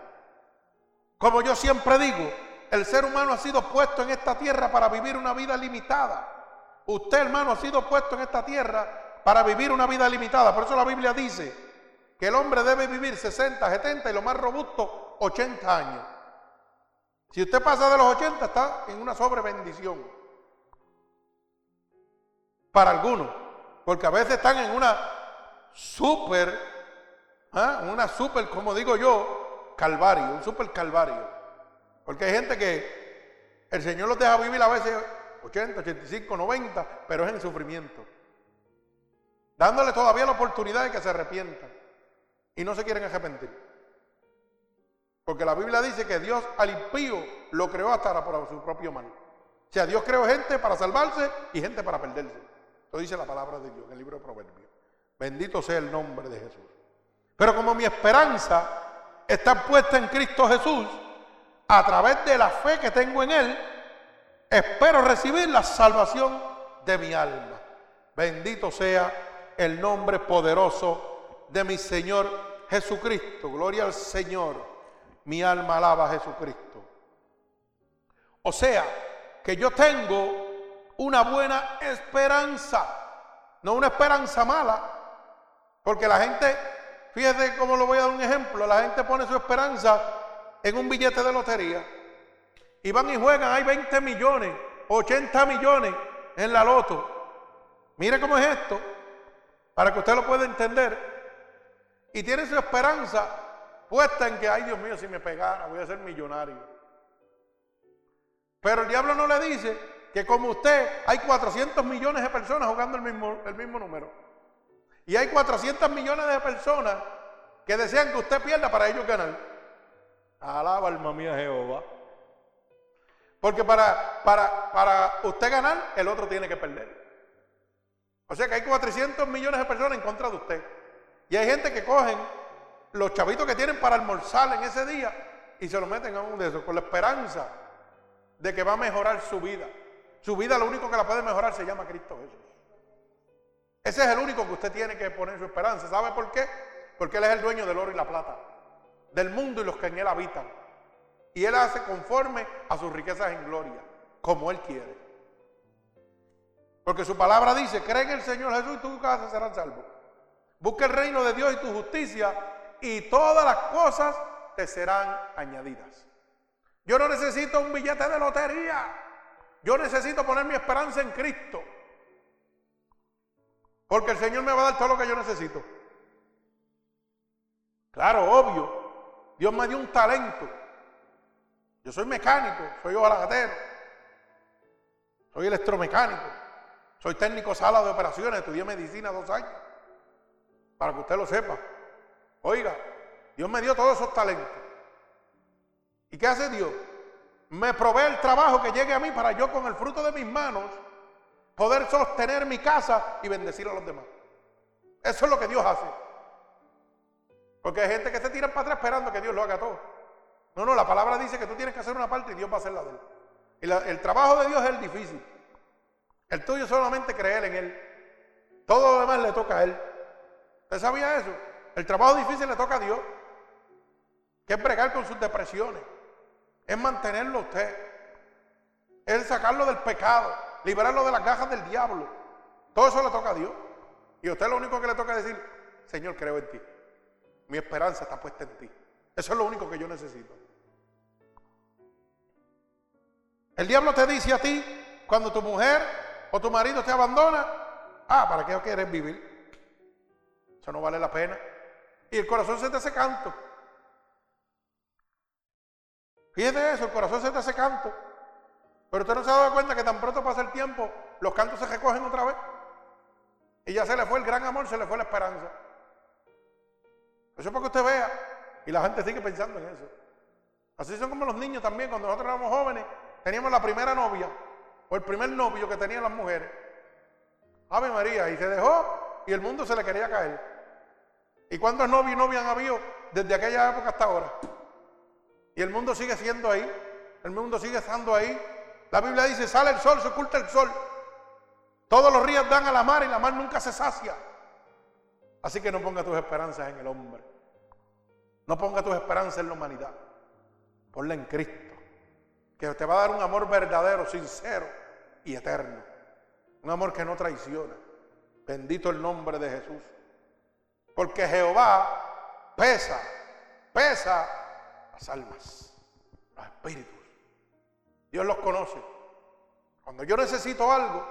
Como yo siempre digo, el ser humano ha sido puesto en esta tierra para vivir una vida limitada. Usted, hermano, ha sido puesto en esta tierra para vivir una vida limitada. Por eso la Biblia dice que el hombre debe vivir 60, 70 y lo más robusto 80 años. Si usted pasa de los 80 está en una sobrebendición. Para algunos. Porque a veces están en una super, ¿ah? una super, como digo yo, calvario, un super calvario. Porque hay gente que el Señor los deja vivir a veces 80, 85, 90, pero es en sufrimiento. Dándole todavía la oportunidad de que se arrepientan. Y no se quieren arrepentir. Porque la Biblia dice que Dios al impío lo creó hasta por su propio mal. O sea, Dios creó gente para salvarse y gente para perderse. Esto dice la palabra de Dios en el libro de Proverbios. Bendito sea el nombre de Jesús. Pero como mi esperanza está puesta en Cristo Jesús, a través de la fe que tengo en Él, espero recibir la salvación de mi alma. Bendito sea el nombre poderoso de mi Señor Jesucristo. Gloria al Señor. Mi alma alaba a Jesucristo. O sea, que yo tengo una buena esperanza, no una esperanza mala, porque la gente, fíjate cómo lo voy a dar un ejemplo, la gente pone su esperanza en un billete de lotería y van y juegan, hay 20 millones, 80 millones en la loto. Mire cómo es esto, para que usted lo pueda entender. Y tiene su esperanza puesta en que, ay Dios mío, si me pegara, voy a ser millonario. Pero el diablo no le dice que como usted hay 400 millones de personas jugando el mismo, el mismo número. Y hay 400 millones de personas que desean que usted pierda para ellos ganar. Alaba alma mía Jehová. Porque para, para, para usted ganar, el otro tiene que perder. O sea que hay 400 millones de personas en contra de usted. Y hay gente que cogen los chavitos que tienen para almorzar en ese día y se lo meten a uno de esos con la esperanza de que va a mejorar su vida. Su vida lo único que la puede mejorar se llama Cristo Jesús. Ese es el único que usted tiene que poner su esperanza. ¿Sabe por qué? Porque Él es el dueño del oro y la plata del mundo y los que en él habitan. Y él hace conforme a sus riquezas en gloria, como él quiere. Porque su palabra dice, cree en el Señor Jesús y tu casa serán salvos. Busca el reino de Dios y tu justicia y todas las cosas te serán añadidas. Yo no necesito un billete de lotería. Yo necesito poner mi esperanza en Cristo. Porque el Señor me va a dar todo lo que yo necesito. Claro, obvio. Dios me dio un talento. Yo soy mecánico, soy ojalagatero, soy electromecánico, soy técnico sala de operaciones, estudié medicina dos años, para que usted lo sepa. Oiga, Dios me dio todos esos talentos. ¿Y qué hace Dios? Me provee el trabajo que llegue a mí para yo con el fruto de mis manos poder sostener mi casa y bendecir a los demás. Eso es lo que Dios hace. Porque hay gente que se tira para atrás esperando que Dios lo haga todo. No, no, la palabra dice que tú tienes que hacer una parte y Dios va a hacer la de él. Y el trabajo de Dios es el difícil. El tuyo solamente creer en Él. Todo lo demás le toca a Él. ¿Usted sabía eso? El trabajo difícil le toca a Dios. Que es bregar con sus depresiones. Es mantenerlo usted. Es sacarlo del pecado. Liberarlo de las gajas del diablo. Todo eso le toca a Dios. Y a usted lo único que le toca es decir, Señor, creo en ti. Mi esperanza está puesta en ti. Eso es lo único que yo necesito. El diablo te dice a ti, cuando tu mujer o tu marido te abandona, ah, ¿para qué quieres vivir? Eso no vale la pena. Y el corazón se te hace canto. Fíjate eso, el corazón se te hace canto. Pero usted no se ha dado cuenta que tan pronto pasa el tiempo, los cantos se recogen otra vez. Y ya se le fue el gran amor, se le fue la esperanza. Eso es para que usted vea. Y la gente sigue pensando en eso. Así son como los niños también. Cuando nosotros éramos jóvenes, teníamos la primera novia o el primer novio que tenían las mujeres. Ave María, y se dejó y el mundo se le quería caer. ¿Y cuántos novios y novias han habido desde aquella época hasta ahora? Y el mundo sigue siendo ahí, el mundo sigue estando ahí. La Biblia dice, sale el sol, se oculta el sol. Todos los ríos dan a la mar y la mar nunca se sacia. Así que no ponga tus esperanzas en el hombre. No ponga tus esperanzas en la humanidad. Ponla en Cristo. Que te va a dar un amor verdadero, sincero y eterno. Un amor que no traiciona. Bendito el nombre de Jesús. Porque Jehová pesa, pesa las almas, los espíritus. Dios los conoce. Cuando yo necesito algo,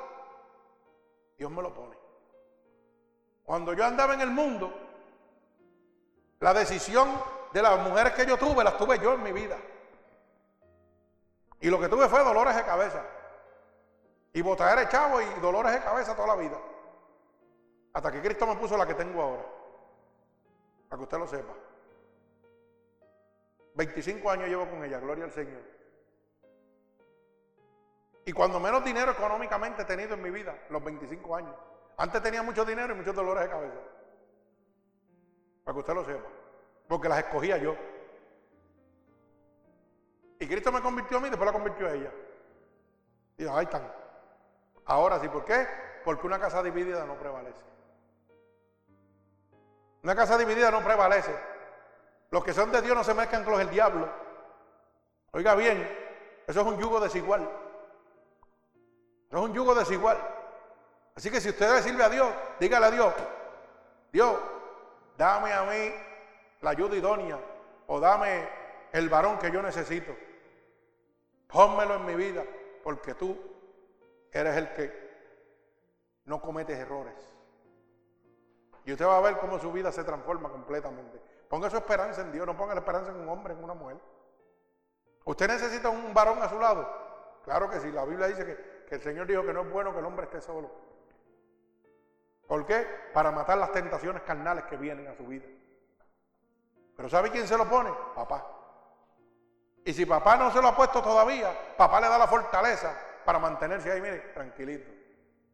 Dios me lo pone. Cuando yo andaba en el mundo, la decisión de las mujeres que yo tuve, las tuve yo en mi vida. Y lo que tuve fue dolores de cabeza. Y botar de chavo y dolores de cabeza toda la vida. Hasta que Cristo me puso la que tengo ahora. Para que usted lo sepa. 25 años llevo con ella, gloria al Señor. Y cuando menos dinero económicamente he tenido en mi vida, los 25 años. Antes tenía mucho dinero y muchos dolores de cabeza. Para que usted lo sepa. Porque las escogía yo. Y Cristo me convirtió a mí después la convirtió a ella. Y ahí están. Ahora sí, ¿por qué? Porque una casa dividida no prevalece. Una casa dividida no prevalece. Los que son de Dios no se mezclan con los del diablo. Oiga bien, eso es un yugo desigual. Eso es un yugo desigual. Así que si usted le sirve a Dios, dígale a Dios, Dios, dame a mí la ayuda idónea o dame el varón que yo necesito. Pónmelo en mi vida, porque tú eres el que no cometes errores. Y usted va a ver cómo su vida se transforma completamente. Ponga su esperanza en Dios, no ponga la esperanza en un hombre, en una mujer. ¿Usted necesita un varón a su lado? Claro que sí, la Biblia dice que, que el Señor dijo que no es bueno que el hombre esté solo. ¿Por qué? Para matar las tentaciones carnales que vienen a su vida. Pero ¿sabe quién se lo pone? Papá. Y si papá no se lo ha puesto todavía, papá le da la fortaleza para mantenerse ahí, mire, tranquilito,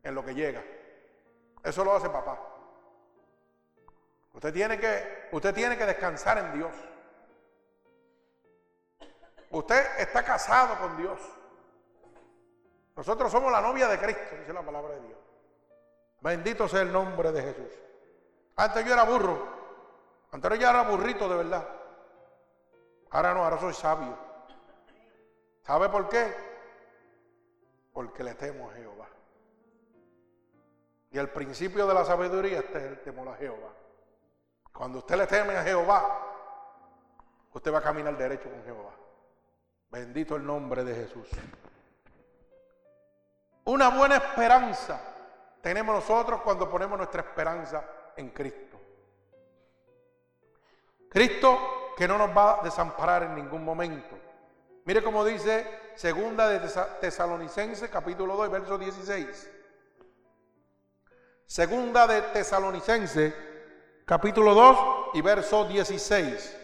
en lo que llega. Eso lo hace papá. Usted tiene que, usted tiene que descansar en Dios. Usted está casado con Dios. Nosotros somos la novia de Cristo, dice la palabra de Dios. Bendito sea el nombre de Jesús. Antes yo era burro. Antes yo era burrito de verdad. Ahora no, ahora soy sabio. ¿Sabe por qué? Porque le temo a Jehová. Y el principio de la sabiduría es el temor a Jehová. Cuando usted le teme a Jehová, usted va a caminar derecho con Jehová. Bendito el nombre de Jesús. Una buena esperanza tenemos nosotros cuando ponemos nuestra esperanza en Cristo. Cristo que no nos va a desamparar en ningún momento. Mire cómo dice segunda de Tesalonicenses capítulo 2 verso 16. Segunda de Tesalonicenses capítulo 2 y verso 16.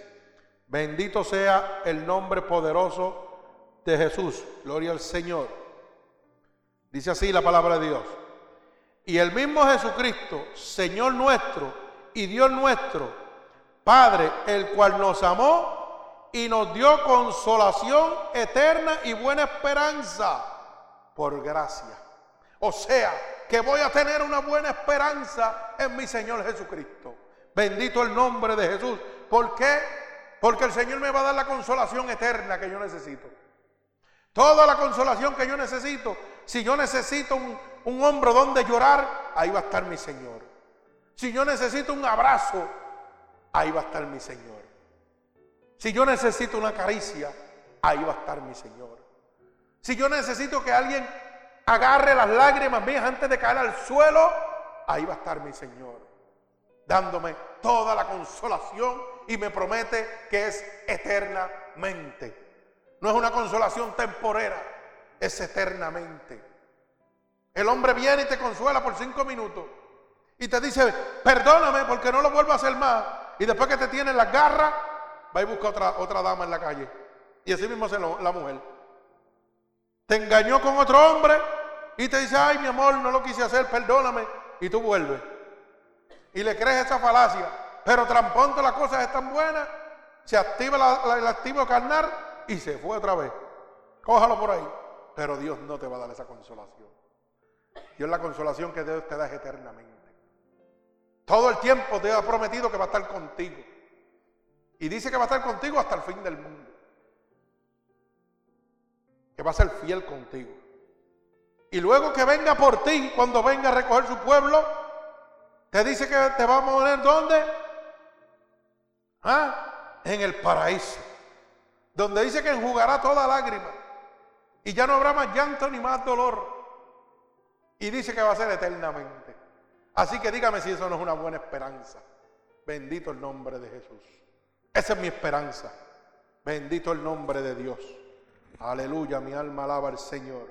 Bendito sea el nombre poderoso de Jesús. Gloria al Señor. Dice así la palabra de Dios. Y el mismo Jesucristo, Señor nuestro y Dios nuestro, Padre, el cual nos amó y nos dio consolación eterna y buena esperanza por gracia. O sea, que voy a tener una buena esperanza en mi Señor Jesucristo. Bendito el nombre de Jesús. ¿Por qué? Porque el Señor me va a dar la consolación eterna que yo necesito. Toda la consolación que yo necesito. Si yo necesito un, un hombro donde llorar, ahí va a estar mi Señor. Si yo necesito un abrazo, ahí va a estar mi Señor. Si yo necesito una caricia, ahí va a estar mi Señor. Si yo necesito que alguien agarre las lágrimas mías antes de caer al suelo, ahí va a estar mi Señor, dándome toda la consolación y me promete que es eternamente. No es una consolación temporera, es eternamente. El hombre viene y te consuela por cinco minutos y te dice, perdóname porque no lo vuelvo a hacer más. y después que te tiene en las garras, va y busca otra, otra dama en la calle. Y así mismo hace la mujer. Te engañó con otro hombre y te dice, ay mi amor, no lo quise hacer, perdóname. Y tú vuelves. Y le crees esa falacia. Pero tan pronto las cosas están buenas, se activa la, el activo carnal y se fue otra vez. Cójalo por ahí. Pero Dios no te va a dar esa consolación. Dios la consolación que Dios te da eternamente. Todo el tiempo te ha prometido que va a estar contigo. Y dice que va a estar contigo hasta el fin del mundo. Que va a ser fiel contigo. Y luego que venga por ti, cuando venga a recoger su pueblo, te dice que te va a poner ¿dónde? ¿Ah? En el paraíso. Donde dice que enjugará toda lágrima. Y ya no habrá más llanto ni más dolor. Y dice que va a ser eternamente. Así que dígame si eso no es una buena esperanza. Bendito el nombre de Jesús. Esa es mi esperanza. Bendito el nombre de Dios. Aleluya, mi alma alaba al Señor.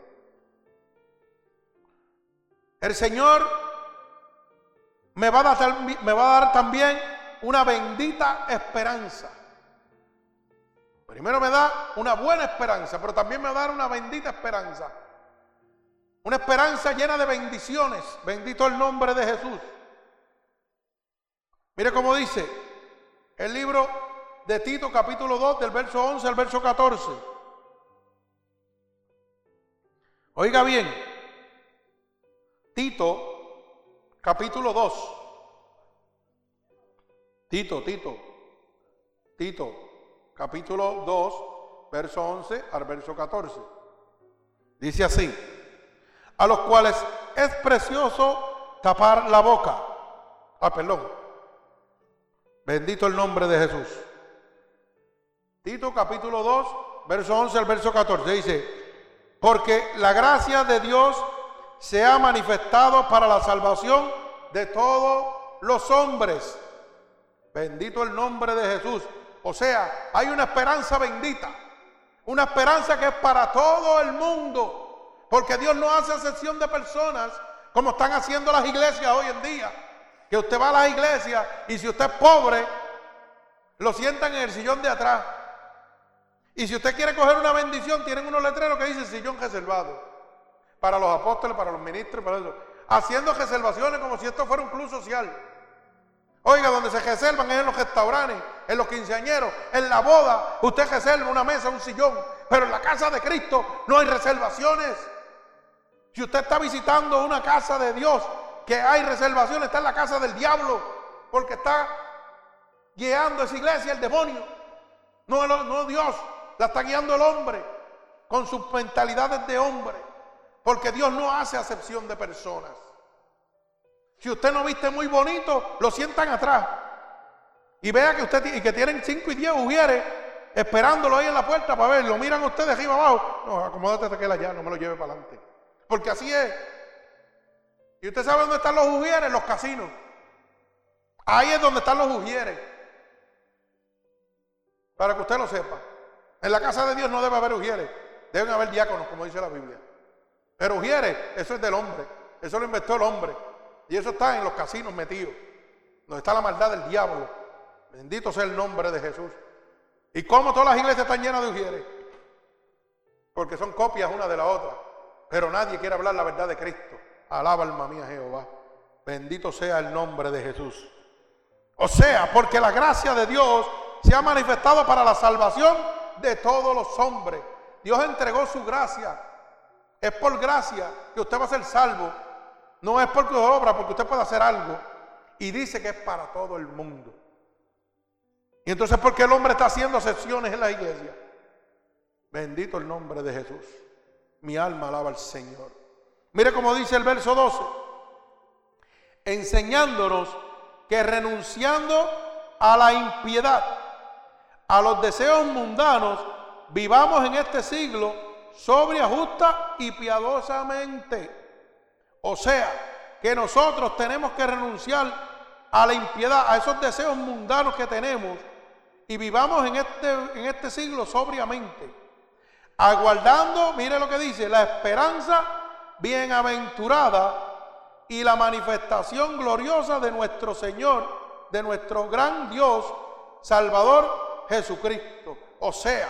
El Señor me va, a dar, también una bendita esperanza. Primero me da una buena esperanza, pero también me va a dar una bendita esperanza. Una esperanza llena de bendiciones. Bendito el nombre de Jesús. Mire cómo dice el libro de Tito capítulo 2 del verso 11 al verso 14. Oiga bien, Tito, capítulo 2. Tito, Tito, Tito, capítulo 2, verso 11 al verso 14. Dice así, a los cuales es precioso tapar la boca. Ah, perdón. Bendito el nombre de Jesús. Tito capítulo 2, verso 11 al verso 14 dice, porque la gracia de Dios se ha manifestado para la salvación de todos los hombres. Bendito el nombre de Jesús. O sea, hay una esperanza bendita. Una esperanza que es para todo el mundo. Porque Dios no hace excepción de personas como están haciendo las iglesias hoy en día. Que usted va a las iglesias y si usted es pobre, lo sientan en el sillón de atrás. Y si usted quiere coger una bendición, tienen unos letreros que dicen sillón reservado para los apóstoles, para los ministros, para eso. Haciendo reservaciones como si esto fuera un club social. Oiga, donde se reservan es en los restaurantes, en los quinceañeros, en la boda. Usted reserva una mesa, un sillón. Pero en la casa de Cristo no hay reservaciones. Si usted está visitando una casa de Dios, que hay reservaciones, está en la casa del diablo. Porque está guiando esa iglesia el demonio. No, Dios, la está guiando el hombre con sus mentalidades de hombre. Porque Dios no hace acepción de personas. Si usted no viste muy bonito, lo sientan atrás. Y vea que usted y que tienen 5 y 10 ujieres esperándolo ahí en la puerta para ver. Lo miran ustedes arriba abajo. No, acomódate aquel allá, no me lo lleve para adelante. Porque así es. Y usted sabe dónde están los ujieres, los casinos. Ahí es donde están los ujieres. Para que usted lo sepa. En la casa de Dios no debe haber ujieres. Deben haber diáconos, como dice la Biblia. Pero Ujieres, eso es del hombre. Eso lo inventó el hombre. Y eso está en los casinos metidos. Donde está la maldad del diablo. Bendito sea el nombre de Jesús. ¿Y cómo todas las iglesias están llenas de Ujieres? Porque son copias una de la otra. Pero nadie quiere hablar la verdad de Cristo. Alaba alma mía Jehová. Bendito sea el nombre de Jesús. O sea, porque la gracia de Dios se ha manifestado para la salvación de todos los hombres. Dios entregó su gracia es por gracia que usted va a ser salvo. No es porque obra, porque usted puede hacer algo. Y dice que es para todo el mundo. Y entonces, ¿por qué el hombre está haciendo excepciones en la iglesia? Bendito el nombre de Jesús. Mi alma alaba al Señor. Mire cómo dice el verso 12. Enseñándonos que renunciando a la impiedad, a los deseos mundanos, vivamos en este siglo sobria, justa y piadosamente. O sea, que nosotros tenemos que renunciar a la impiedad, a esos deseos mundanos que tenemos y vivamos en este, en este siglo sobriamente. Aguardando, mire lo que dice, la esperanza bienaventurada y la manifestación gloriosa de nuestro Señor de nuestro gran Dios, Salvador Jesucristo. O sea,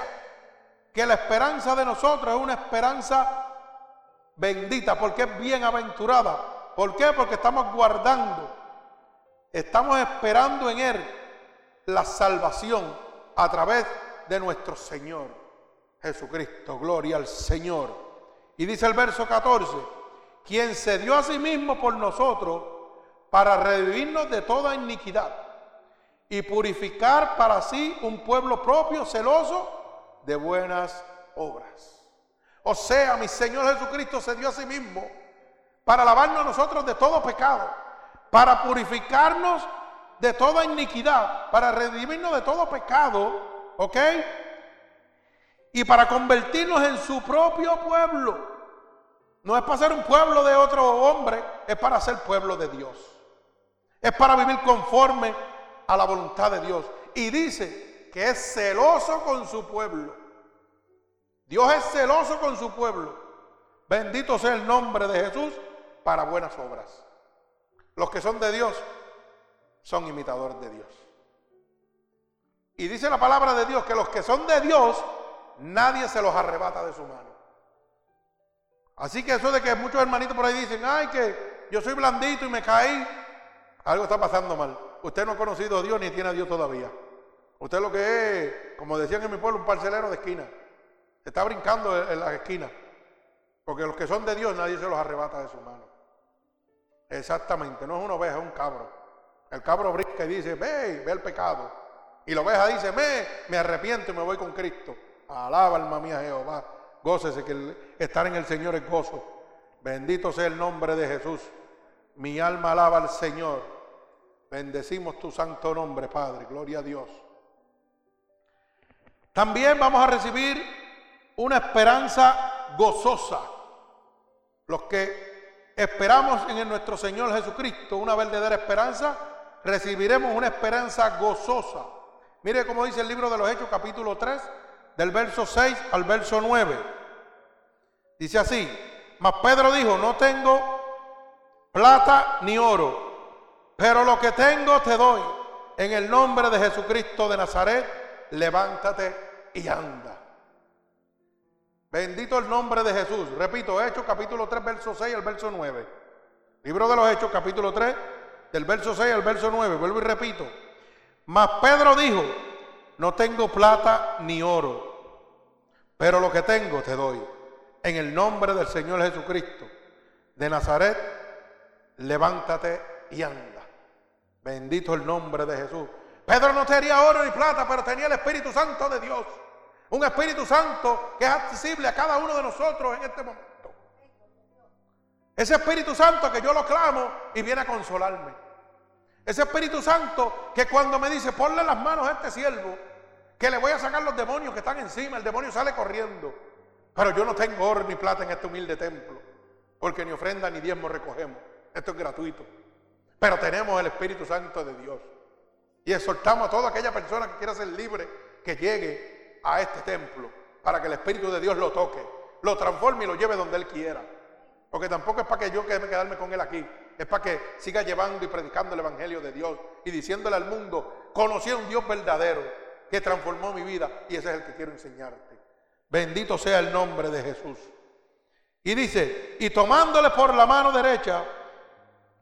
que la esperanza de nosotros es una esperanza bendita, porque es bienaventurada. ¿Por qué? Porque estamos guardando, estamos esperando en Él la salvación a través de nuestro Señor Jesucristo. Gloria al Señor. Y dice el verso 14, quien se dio a sí mismo por nosotros para revivirnos de toda iniquidad y purificar para sí un pueblo propio celoso de buenas obras. O sea, mi Señor Jesucristo se dio a sí mismo para lavarnos a nosotros de todo pecado, para purificarnos de toda iniquidad, para redimirnos de todo pecado, ¿ok? Y para convertirnos en su propio pueblo. No es para ser un pueblo de otro hombre, es para ser pueblo de Dios. Es para vivir conforme a la voluntad de Dios. Y dice que es celoso con su pueblo. Dios es celoso con su pueblo. Bendito sea el nombre de Jesús para buenas obras. Los que son de Dios son imitadores de Dios. Y dice la palabra de Dios que los que son de Dios, nadie se los arrebata de su mano. Así que eso de que muchos hermanitos por ahí dicen, ay, que yo soy blandito y me caí, algo está pasando mal. Usted no ha conocido a Dios ni tiene a Dios todavía. Usted lo que es, como decían en mi pueblo, un parcelero de esquina. Está brincando en las esquinas. Porque los que son de Dios nadie se los arrebata de su mano. Exactamente, no es una oveja, es un cabro. El cabro brinca y dice, ve, ve el pecado. Y la oveja dice, me, me arrepiento y me voy con Cristo. Alaba alma mía Jehová. Gócese que estar en el Señor es gozo. Bendito sea el nombre de Jesús. Mi alma alaba al Señor. Bendecimos tu santo nombre, Padre. Gloria a Dios. También vamos a recibir una esperanza gozosa. Los que esperamos en nuestro Señor Jesucristo una verdadera esperanza, recibiremos una esperanza gozosa. Mire cómo dice el libro de los Hechos capítulo 3, del verso 6 al verso 9. Dice así, mas Pedro dijo, no tengo plata ni oro, pero lo que tengo te doy. En el nombre de Jesucristo de Nazaret, levántate y anda. Bendito el nombre de Jesús. Repito, Hechos capítulo 3, verso 6 al verso 9. Libro de los Hechos capítulo 3, del verso 6 al verso 9. Vuelvo y repito. Mas Pedro dijo, no tengo plata ni oro, pero lo que tengo te doy. En el nombre del Señor Jesucristo de Nazaret, levántate y anda. Bendito el nombre de Jesús. Pedro no tenía oro ni plata, pero tenía el Espíritu Santo de Dios. Un Espíritu Santo que es accesible a cada uno de nosotros en este momento. Ese Espíritu Santo que yo lo clamo y viene a consolarme. Ese Espíritu Santo que cuando me dice, ponle las manos a este siervo, que le voy a sacar los demonios que están encima, el demonio sale corriendo. Pero yo no tengo oro ni plata en este humilde templo, porque ni ofrenda ni diezmo recogemos. Esto es gratuito. Pero tenemos el Espíritu Santo de Dios. Y exhortamos a toda aquella persona que quiera ser libre, que llegue a este templo para que el Espíritu de Dios lo toque, lo transforme y lo lleve donde Él quiera. Porque tampoco es para que yo quede quedarme con Él aquí, es para que siga llevando y predicando el Evangelio de Dios y diciéndole al mundo, conocí a un Dios verdadero que transformó mi vida y ese es el que quiero enseñarte. Bendito sea el nombre de Jesús. Y dice, y tomándole por la mano derecha,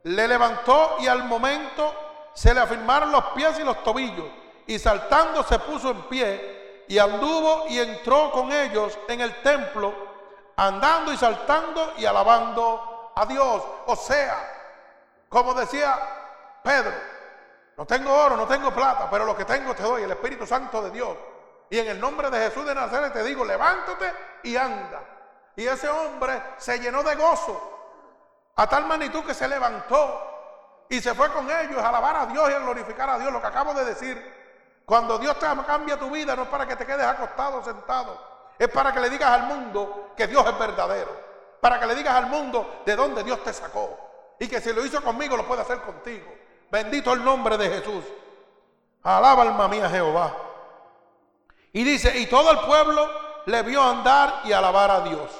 le levantó y al momento se le afirmaron los pies y los tobillos y saltando se puso en pie y anduvo y entró con ellos en el templo, andando y saltando y alabando a Dios. O sea, como decía Pedro, no tengo oro, no tengo plata, pero lo que tengo te doy, el Espíritu Santo de Dios. Y en el nombre de Jesús de Nazaret te digo, levántate y anda. Y ese hombre se llenó de gozo, a tal magnitud que se levantó y se fue con ellos a alabar a Dios y a glorificar a Dios, lo que acabo de decir. Cuando Dios te cambia tu vida no es para que te quedes acostado, sentado. Es para que le digas al mundo que Dios es verdadero. Para que le digas al mundo de dónde Dios te sacó. Y que si lo hizo conmigo lo puede hacer contigo. Bendito el nombre de Jesús. Alaba alma mía Jehová. Y dice, y todo el pueblo le vio andar y alabar a Dios.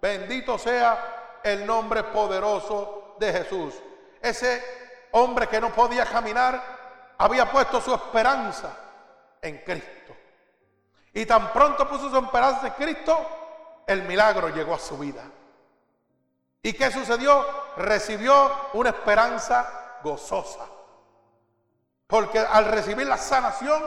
Bendito sea el nombre poderoso de Jesús. Ese hombre que no podía caminar había puesto su esperanza en Cristo. Y tan pronto puso su esperanza en Cristo, el milagro llegó a su vida. ¿Y qué sucedió? Recibió una esperanza gozosa. Porque al recibir la sanación,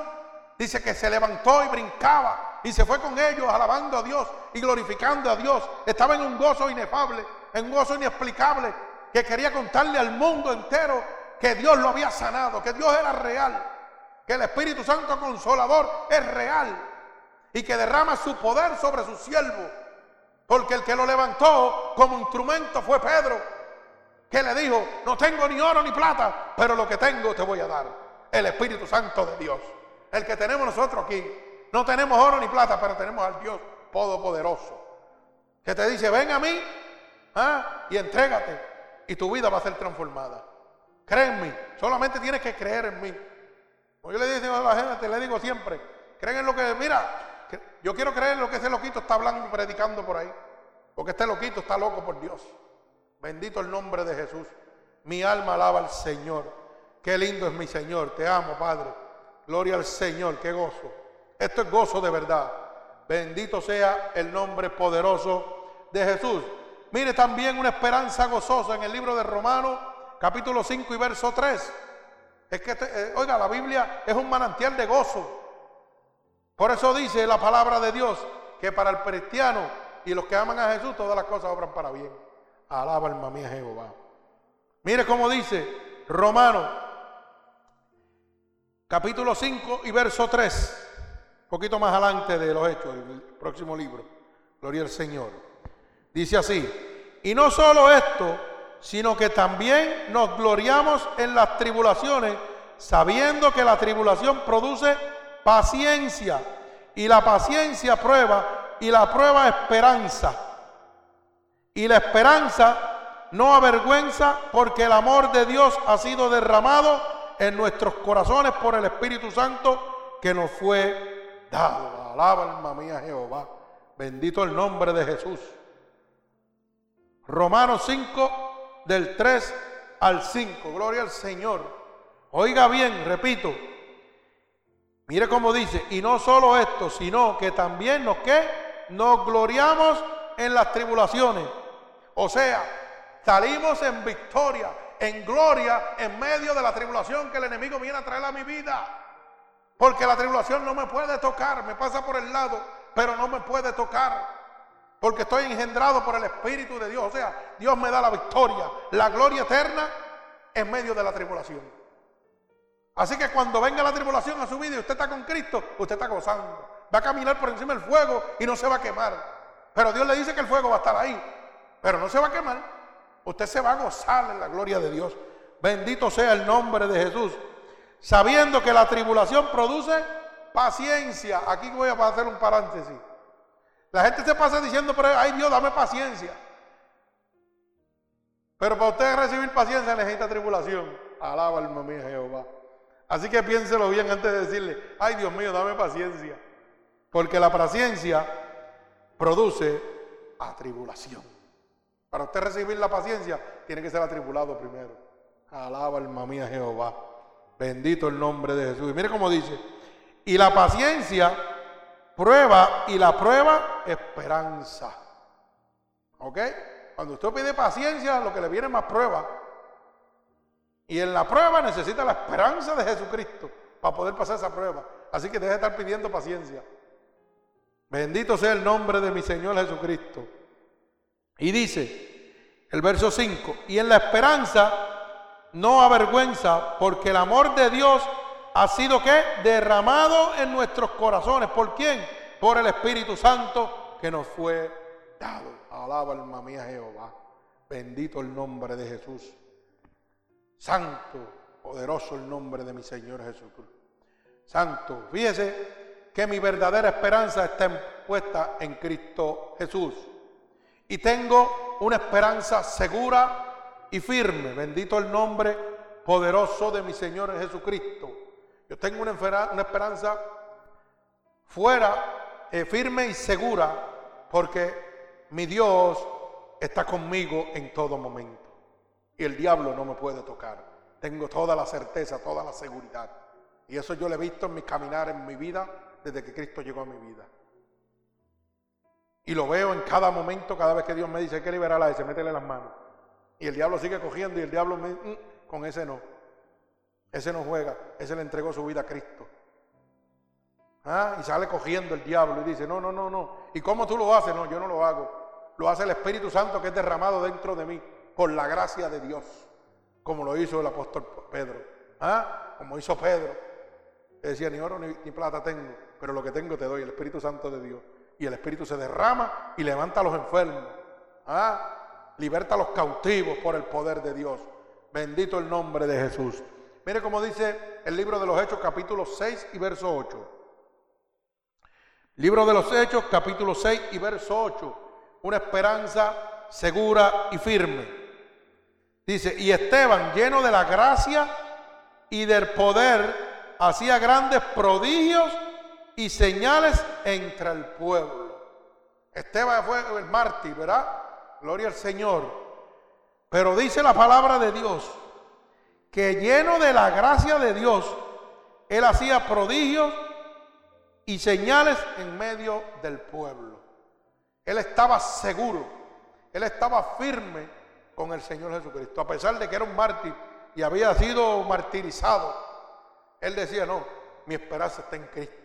dice que se levantó y brincaba y se fue con ellos alabando a Dios y glorificando a Dios. Estaba en un gozo inefable, en un gozo inexplicable, que quería contarle al mundo entero que Dios lo había sanado, que Dios era real, que el Espíritu Santo Consolador es real y que derrama su poder sobre su siervo. Porque el que lo levantó como instrumento fue Pedro, que le dijo, no tengo ni oro ni plata, pero lo que tengo te voy a dar, el Espíritu Santo de Dios, el que tenemos nosotros aquí. No tenemos oro ni plata, pero tenemos al Dios Todopoderoso, que te dice, ven a mí ¿ah? y entrégate, y tu vida va a ser transformada. Cree en mí, solamente tienes que creer en mí. Como yo le digo a la gente, le digo siempre, creen en lo que, mira, yo quiero creer en lo que ese loquito está hablando y predicando por ahí. Porque este loquito está loco por Dios. Bendito el nombre de Jesús. Mi alma alaba al Señor. Qué lindo es mi Señor. Te amo, Padre. Gloria al Señor. Qué gozo. Esto es gozo de verdad. Bendito sea el nombre poderoso de Jesús. Mire también una esperanza gozosa en el libro de Romanos, capítulo 5 y verso 3. Es que, eh, oiga, la Biblia es un manantial de gozo. Por eso dice la palabra de Dios que para el cristiano y los que aman a Jesús todas las cosas obran para bien. Alaba alma mía Jehová. Mire cómo dice Romano capítulo 5 y verso 3. Un poquito más adelante de los hechos, el próximo libro. Gloria al Señor. Dice así, y no solo esto, sino que también nos gloriamos en las tribulaciones, sabiendo que la tribulación produce paciencia, y la paciencia prueba, y la prueba esperanza. Y la esperanza no avergüenza, porque el amor de Dios ha sido derramado en nuestros corazones por el Espíritu Santo que nos fue dado. Alaba alma mía Jehová. Bendito el nombre de Jesús. Romanos 5 del 3 al 5. Gloria al Señor. Oiga bien, repito. Mire cómo dice, y no solo esto, sino que también nos que nos gloriamos en las tribulaciones. O sea, salimos en victoria, en gloria, en medio de la tribulación que el enemigo viene a traer a mi vida. Porque la tribulación no me puede tocar, me pasa por el lado, pero no me puede tocar. Porque estoy engendrado por el Espíritu de Dios. O sea, Dios me da la victoria, la gloria eterna en medio de la tribulación. Así que cuando venga la tribulación a su vida y usted está con Cristo, usted está gozando. Va a caminar por encima del fuego y no se va a quemar. Pero Dios le dice que el fuego va a estar ahí, pero no se va a quemar. Usted se va a gozar en la gloria de Dios. Bendito sea el nombre de Jesús. Sabiendo que la tribulación produce paciencia. Aquí voy a hacer un paréntesis. La gente se pasa diciendo, pero ay Dios, dame paciencia. Pero para usted recibir paciencia necesita tribulación. Alaba alma mía Jehová. Así que piénselo bien antes de decirle, ay Dios mío, dame paciencia. Porque la paciencia produce atribulación. Para usted recibir la paciencia, tiene que ser atribulado primero. Alaba alma mía Jehová. Bendito el nombre de Jesús. Y mire cómo dice, y la paciencia prueba y la prueba esperanza. ¿Ok? Cuando usted pide paciencia, lo que le viene más prueba. Y en la prueba necesita la esperanza de Jesucristo para poder pasar esa prueba. Así que deje de estar pidiendo paciencia. Bendito sea el nombre de mi Señor Jesucristo. Y dice el verso 5, y en la esperanza no avergüenza, porque el amor de Dios ha sido que derramado en nuestros corazones. ¿Por quién? Por el Espíritu Santo que nos fue dado. Alaba alma mía Jehová. Bendito el nombre de Jesús. Santo, poderoso el nombre de mi Señor Jesucristo. Santo, fíjese que mi verdadera esperanza está puesta en Cristo Jesús. Y tengo una esperanza segura y firme. Bendito el nombre poderoso de mi Señor Jesucristo. Yo tengo una, esperanza fuera, eh, firme y segura, porque mi Dios está conmigo en todo momento. Y el diablo no me puede tocar. Tengo toda la certeza, toda la seguridad. Y eso yo lo he visto en mi caminar, en mi vida, desde que Cristo llegó a mi vida. Y lo veo en cada momento, cada vez que Dios me dice que liberarla, y se métele las manos. Y el diablo sigue cogiendo y el diablo me, mm, con ese no. Ese no juega, ese le entregó su vida a Cristo. ¿Ah? Y sale cogiendo el diablo y dice, no, no, no, no. ¿Y cómo tú lo haces? No, yo no lo hago. Lo hace el Espíritu Santo que es derramado dentro de mí por la gracia de Dios, como lo hizo el apóstol Pedro. ¿Ah? Como hizo Pedro. Que decía, ni oro ni, plata tengo, pero lo que tengo te doy, el Espíritu Santo de Dios. Y el Espíritu se derrama y levanta a los enfermos. ¿Ah? Liberta a los cautivos por el poder de Dios. Bendito el nombre de Jesús. Mire cómo dice el libro de los Hechos capítulo 6 y verso 8. Libro de los Hechos, capítulo 6 y verso 8. Una esperanza segura y firme. Dice, y Esteban, lleno de la gracia y del poder, hacía grandes prodigios y señales entre el pueblo. Esteban fue el mártir, ¿verdad? Gloria al Señor. Pero dice la palabra de Dios que lleno de la gracia de Dios, él hacía prodigios y señales en medio del pueblo. Él estaba seguro, él estaba firme con el Señor Jesucristo, a pesar de que era un mártir y había sido martirizado. Él decía, no, mi esperanza está en Cristo.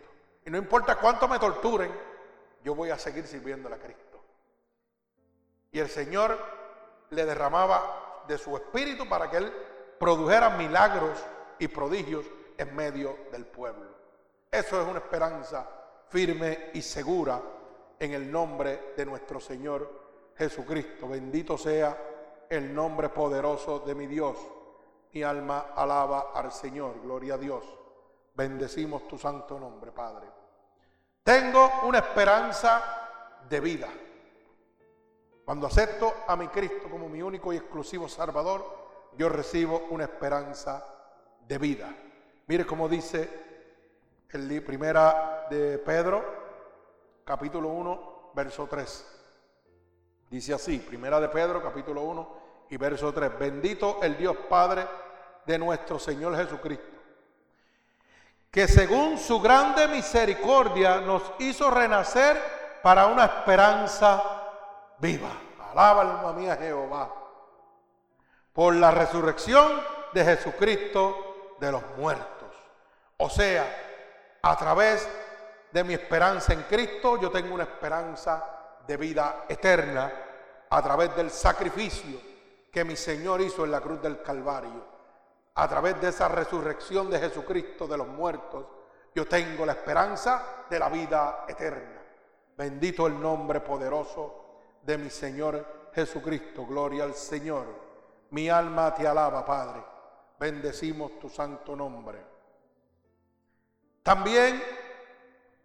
Y no importa cuánto me torturen, yo voy a seguir sirviéndole a Cristo. Y el Señor le derramaba de su espíritu para que él produjera milagros y prodigios en medio del pueblo. Eso es una esperanza firme y segura en el nombre de nuestro Señor Jesucristo. Bendito sea el nombre poderoso de mi Dios. Mi alma alaba al Señor. Gloria a Dios. Bendecimos tu santo nombre, Padre. Tengo una esperanza de vida. Cuando acepto a mi Cristo como mi único y exclusivo Salvador, yo recibo una esperanza de vida. Mire cómo dice el primera de Pedro, capítulo 1, verso 3. Dice así, primera de Pedro, capítulo 1 y verso 3. Bendito el Dios Padre de nuestro Señor Jesucristo, que según su grande misericordia nos hizo renacer para una esperanza viva. Alaba alma mía Jehová. Por la resurrección de Jesucristo de los muertos. O sea, a través de mi esperanza en Cristo, yo tengo una esperanza de vida eterna a través del sacrificio que mi Señor hizo en la cruz del Calvario. A través de esa resurrección de Jesucristo de los muertos, yo tengo la esperanza de la vida eterna. Bendito el nombre poderoso de mi Señor Jesucristo. Gloria al Señor. Mi alma te alaba, Padre. Bendecimos tu santo nombre. También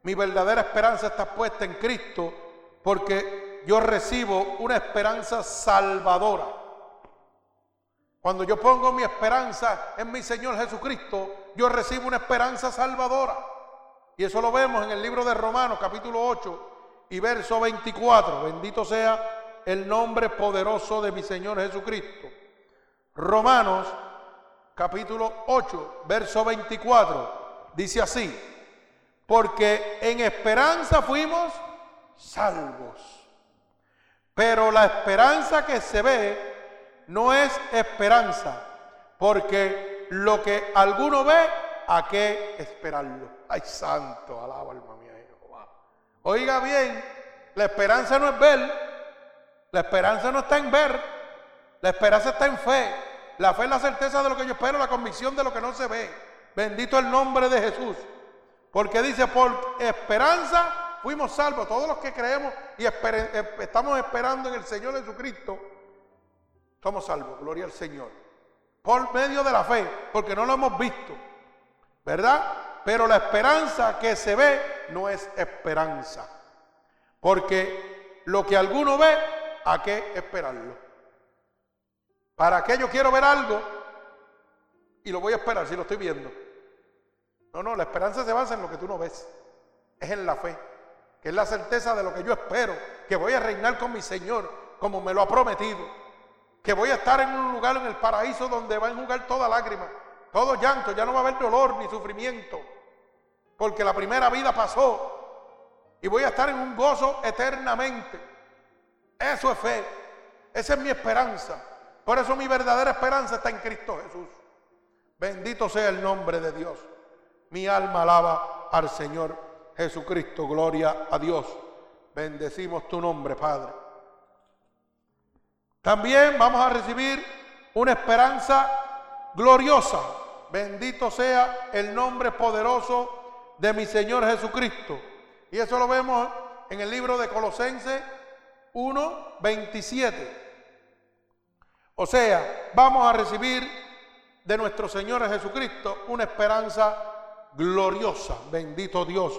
mi verdadera esperanza está puesta en Cristo porque yo recibo una esperanza salvadora. Cuando yo pongo mi esperanza en mi Señor Jesucristo, yo recibo una esperanza salvadora. Y eso lo vemos en el libro de Romanos capítulo 8 y verso 24. Bendito sea el nombre poderoso de mi Señor Jesucristo. Romanos capítulo 8, verso 24. Dice así, porque en esperanza fuimos salvos. Pero la esperanza que se ve no es esperanza, porque lo que alguno ve, ¿a qué esperarlo? Ay, santo, alaba alma mía Jehová. Oiga bien, la esperanza no es ver, la esperanza no está en ver, la esperanza está en fe. La fe es la certeza de lo que yo espero, la convicción de lo que no se ve. Bendito el nombre de Jesús. Porque dice, por esperanza fuimos salvos. Todos los que creemos y eh, estamos esperando en el Señor Jesucristo, somos salvos. Gloria al Señor. Por medio de la fe, porque no lo hemos visto. ¿Verdad? Pero la esperanza que se ve no es esperanza. Porque lo que alguno ve, ¿a qué esperarlo? ¿Para qué yo quiero ver algo? Y lo voy a esperar si lo estoy viendo. No, no, la esperanza se basa en lo que tú no ves. Es en la fe, que es la certeza de lo que yo espero, que voy a reinar con mi Señor como me lo ha prometido, que voy a estar en un lugar en el paraíso donde va a enjugar toda lágrima, todo llanto, ya no va a haber dolor ni sufrimiento, porque la primera vida pasó y voy a estar en un gozo eternamente. Eso es fe, esa es mi esperanza. Por eso mi verdadera esperanza está en Cristo Jesús. Bendito sea el nombre de Dios. Mi alma alaba al Señor Jesucristo. Gloria a Dios. Bendecimos tu nombre, Padre. También vamos a recibir una esperanza gloriosa. Bendito sea el nombre poderoso de mi Señor Jesucristo. Y eso lo vemos en el libro de Colosenses 1, 27. O sea, vamos a recibir de nuestro Señor Jesucristo una esperanza gloriosa. Bendito Dios.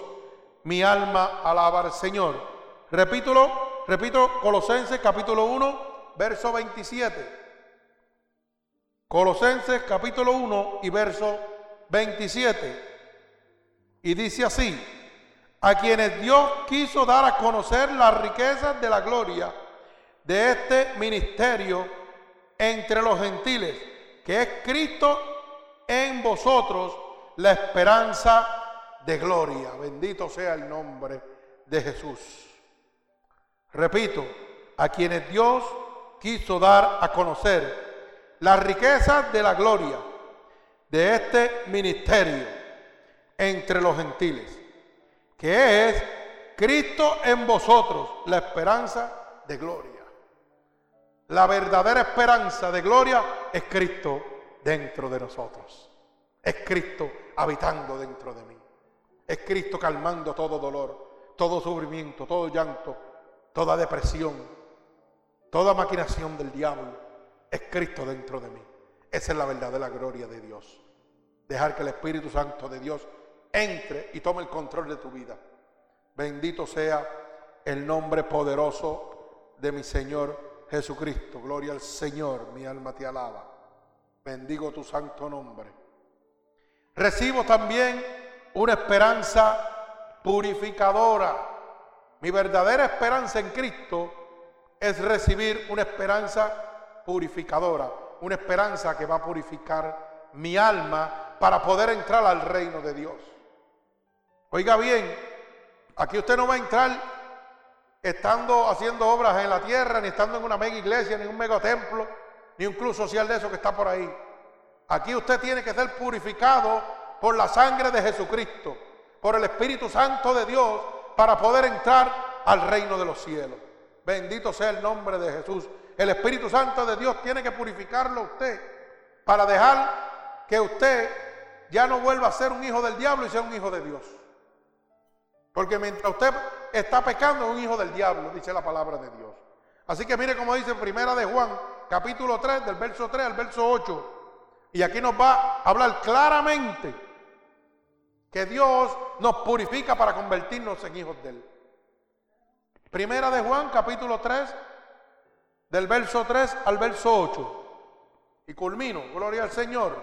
Mi alma alaba al Señor. Repítelo, repito, Colosenses capítulo 1, verso 27. Colosenses capítulo 1 y verso 27. Y dice así, a quienes Dios quiso dar a conocer las riquezas de la gloria de este ministerio entre los gentiles, que es Cristo en vosotros, la esperanza de gloria. Bendito sea el nombre de Jesús. Repito, a quienes Dios quiso dar a conocer las riquezas de la gloria de este ministerio entre los gentiles, que es Cristo en vosotros, la esperanza de gloria. La verdadera esperanza de gloria es Cristo dentro de nosotros. Es Cristo habitando dentro de mí. Es Cristo calmando todo dolor, todo sufrimiento, todo llanto, toda depresión, toda maquinación del diablo. Es Cristo dentro de mí. Esa es la verdadera gloria de Dios. Dejar que el Espíritu Santo de Dios entre y tome el control de tu vida. Bendito sea el nombre poderoso de mi Señor Jesucristo. Gloria al Señor, mi alma te alaba. Bendigo tu santo nombre. Recibo también una esperanza purificadora. Mi verdadera esperanza en Cristo es recibir una esperanza purificadora, una esperanza que va a purificar mi alma para poder entrar al reino de Dios. Oiga bien, aquí usted no va a entrar estando haciendo obras en la tierra, ni estando en una mega iglesia, ni un mega templo, ni un club social de eso que está por ahí. Aquí usted tiene que ser purificado por la sangre de Jesucristo, por el Espíritu Santo de Dios, para poder entrar al reino de los cielos. Bendito sea el nombre de Jesús. El Espíritu Santo de Dios tiene que purificarlo a usted para dejar que usted ya no vuelva a ser un hijo del diablo y sea un hijo de Dios. Porque mientras usted está pecando, es un hijo del diablo, dice la palabra de Dios. Así que mire cómo dice en Primera de Juan, capítulo 3, del verso 3 al verso 8. Y aquí nos va a hablar claramente que Dios nos purifica para convertirnos en hijos de Él. Primera de Juan, capítulo 3, del verso 3 al verso 8. Y culmino, gloria al Señor.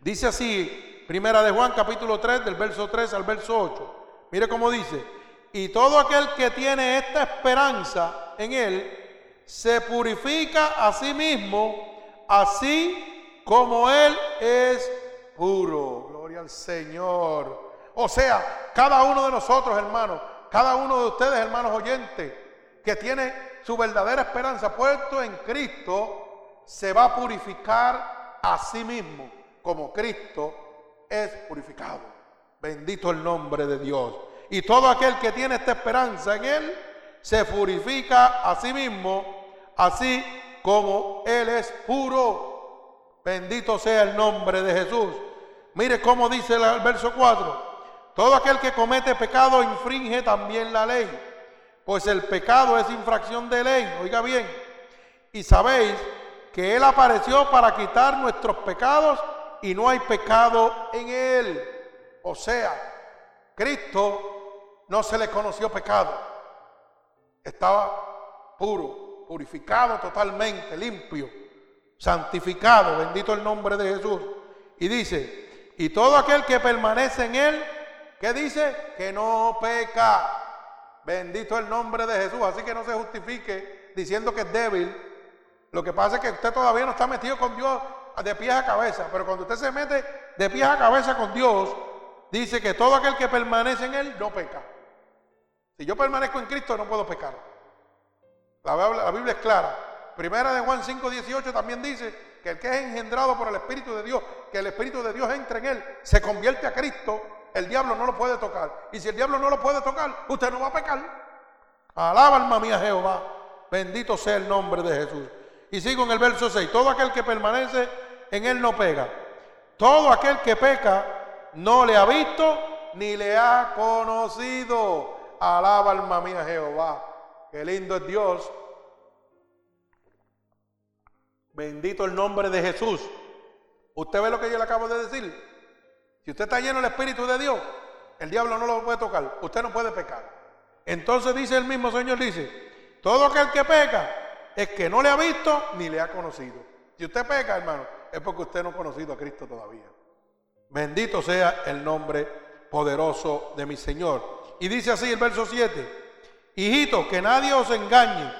Dice así Primera de Juan capítulo 3 del verso 3 al verso 8. Mire cómo dice, y todo aquel que tiene esta esperanza en él, se purifica a sí mismo, así como él es puro. Gloria al Señor. O sea, cada uno de nosotros, hermanos, cada uno de ustedes, hermanos oyentes, que tiene su verdadera esperanza puesto en Cristo, se va a purificar a sí mismo, como Cristo es purificado. Bendito el nombre de Dios. Y todo aquel que tiene esta esperanza en Él se purifica a sí mismo, así como Él es puro. Bendito sea el nombre de Jesús. Mire cómo dice el verso 4. Todo aquel que comete pecado infringe también la ley, pues el pecado es infracción de ley. Oiga bien, y sabéis que Él apareció para quitar nuestros pecados y no hay pecado en él. O sea, Cristo no se le conoció pecado. Estaba puro, purificado totalmente, limpio, santificado, bendito el nombre de Jesús. Y dice, y todo aquel que permanece en él, ¿qué dice? Que no peca. Bendito el nombre de Jesús. Así que no se justifique diciendo que es débil. Lo que pasa es que usted todavía no está metido con Dios de pies a cabeza, pero cuando usted se mete de pies a cabeza con Dios, dice que todo aquel que permanece en Él no peca. Si yo permanezco en Cristo no puedo pecar. La, Biblia es clara. Primera de Juan 5, 18 también dice que el que es engendrado por el Espíritu de Dios, que el Espíritu de Dios entre en él, se convierte a Cristo, el diablo no lo puede tocar. Y si el diablo no lo puede tocar, usted no va a pecar. Alaba alma mía Jehová. Bendito sea el nombre de Jesús. Y sigo en el verso 6. Todo aquel que permanece en él no pega. Todo aquel que peca no le ha visto ni le ha conocido. Alaba alma mía Jehová. Qué lindo es Dios. Bendito el nombre de Jesús. ¿Usted ve lo que yo le acabo de decir? Si usted está lleno del Espíritu de Dios, el diablo no lo puede tocar. Usted no puede pecar. Entonces dice el mismo Señor, dice, todo aquel que peca es que no le ha visto ni le ha conocido. Si usted peca, hermano, es porque usted no ha conocido a Cristo todavía. Bendito sea el nombre poderoso de mi Señor. Y dice así el verso 7, hijito, que nadie os engañe.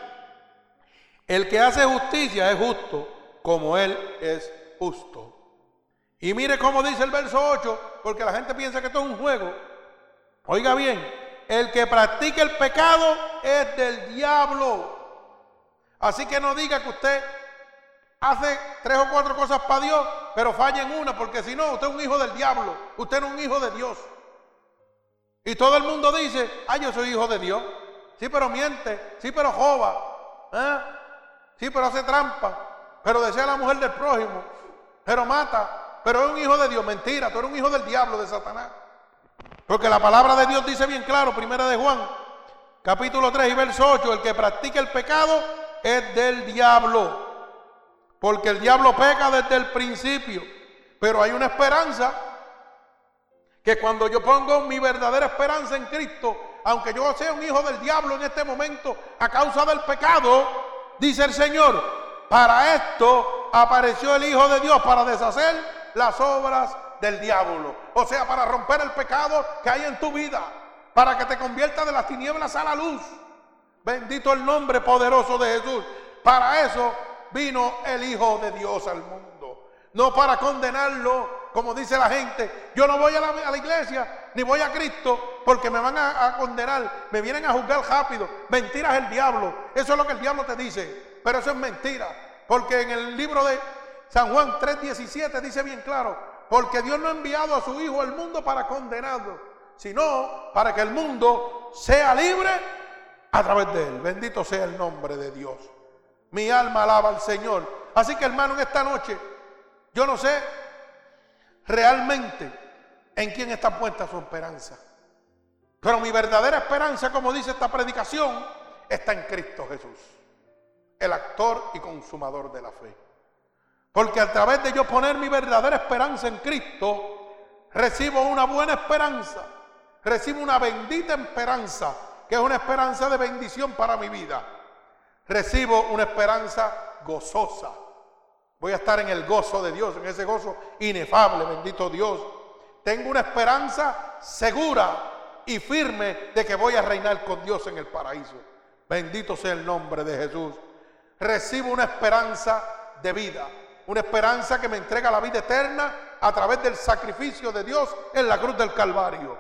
El que hace justicia es justo como Él es justo. Y mire cómo dice el verso 8, porque la gente piensa que esto es un juego. Oiga bien, el que practica el pecado es del diablo. Así que no diga que usted hace tres o cuatro cosas para Dios, pero falla en una, porque si no, usted es un hijo del diablo, usted no es un hijo de Dios. Y todo el mundo dice, ah, yo soy hijo de Dios. Sí, pero miente, sí, pero joba, ¿eh? sí, pero hace trampa, pero desea la mujer del prójimo, pero mata, pero es un hijo de Dios. Mentira, tú eres un hijo del diablo, de Satanás. Porque la palabra de Dios dice bien claro, primera de Juan, capítulo 3 y verso 8, el que practica el pecado es del diablo. Porque el diablo peca desde el principio. Pero hay una esperanza que cuando yo pongo mi verdadera esperanza en Cristo, aunque yo sea un hijo del diablo en este momento a causa del pecado, dice el Señor, para esto apareció el Hijo de Dios para deshacer las obras del diablo. O sea, para romper el pecado que hay en tu vida. Para que te convierta de las tinieblas a la luz. Bendito el nombre poderoso de Jesús. Para eso vino el Hijo de Dios al mundo. No para condenarlo, como dice la gente. Yo no voy a la, iglesia ni voy a Cristo porque me van a, a, condenar. Me vienen a juzgar rápido. Mentira es el diablo. Eso es lo que el diablo te dice. Pero eso es mentira. Porque en el libro de San Juan 3:17 dice bien claro, porque Dios no ha enviado a su Hijo al mundo para condenarlo, sino para que el mundo sea libre a través de él. Bendito sea el nombre de Dios. Mi alma alaba al Señor. Así que hermano, en esta noche, yo no sé realmente en quién está puesta su esperanza. Pero mi verdadera esperanza, como dice esta predicación, está en Cristo Jesús, el actor y consumador de la fe. Porque a través de yo poner mi verdadera esperanza en Cristo, recibo una buena esperanza, recibo una bendita esperanza, que es una esperanza de bendición para mi vida. Recibo una esperanza gozosa. Voy a estar en el gozo de Dios, en ese gozo inefable, bendito Dios. Tengo una esperanza segura y firme de que voy a reinar con Dios en el paraíso. Bendito sea el nombre de Jesús. Recibo una esperanza de vida una esperanza que me entrega la vida eterna a través del sacrificio de Dios en la cruz del Calvario.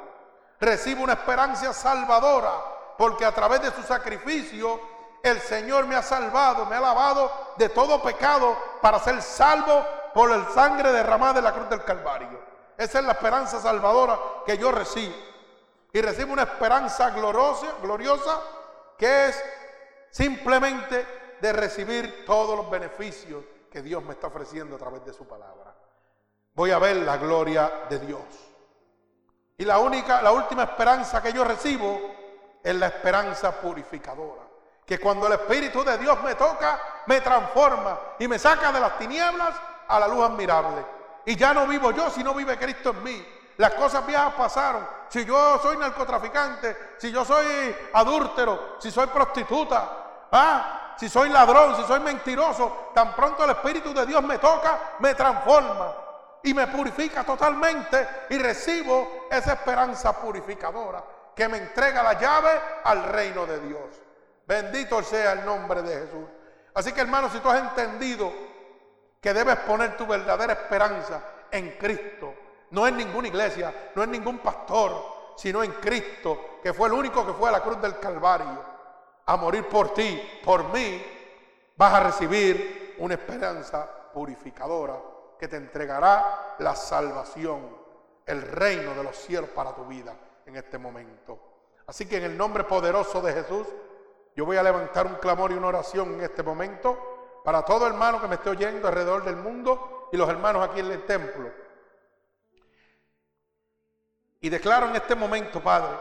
Recibo una esperanza salvadora porque a través de su sacrificio el Señor me ha salvado, me ha lavado de todo pecado para ser salvo por el sangre derramada en la cruz del Calvario. Esa es la esperanza salvadora que yo recibo. Y recibo una esperanza gloriosa, gloriosa que es simplemente de recibir todos los beneficios que Dios me está ofreciendo a través de su palabra. Voy a ver la gloria de Dios. Y la única, la última esperanza que yo recibo es la esperanza purificadora. Que cuando el Espíritu de Dios me toca, me transforma y me saca de las tinieblas a la luz admirable. Y ya no vivo yo, sino vive Cristo en mí. Las cosas viejas pasaron. Si yo soy narcotraficante, si yo soy adúltero, si soy prostituta, ¿ah? Si soy ladrón, si soy mentiroso, tan pronto el Espíritu de Dios me toca, me transforma y me purifica totalmente y recibo esa esperanza purificadora que me entrega la llave al reino de Dios. Bendito sea el nombre de Jesús. Así que hermano, si tú has entendido que debes poner tu verdadera esperanza en Cristo, no en ninguna iglesia, no en ningún pastor, sino en Cristo, que fue el único que fue a la cruz del Calvario a morir por ti, por mí, vas a recibir una esperanza purificadora que te entregará la salvación, el reino de los cielos para tu vida en este momento. Así que en el nombre poderoso de Jesús, yo voy a levantar un clamor y una oración en este momento para todo hermano que me esté oyendo alrededor del mundo y los hermanos aquí en el templo. Y declaro en este momento, Padre,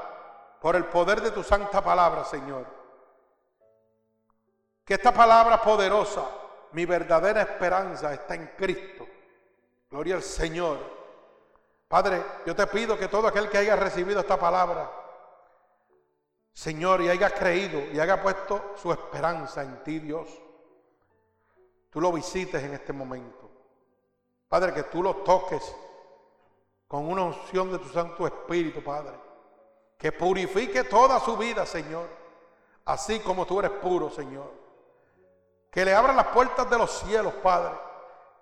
por el poder de tu santa palabra, Señor, que esta palabra poderosa, mi verdadera esperanza está en Cristo. Gloria al Señor. Padre, yo te pido que todo aquel que haya recibido esta palabra, Señor, y haya creído y haya puesto su esperanza en ti, Dios, tú lo visites en este momento. Padre, que tú lo toques con una unción de tu Santo Espíritu, Padre. Que purifique toda su vida, Señor. Así como tú eres puro, Señor. Que le abra las puertas de los cielos, Padre.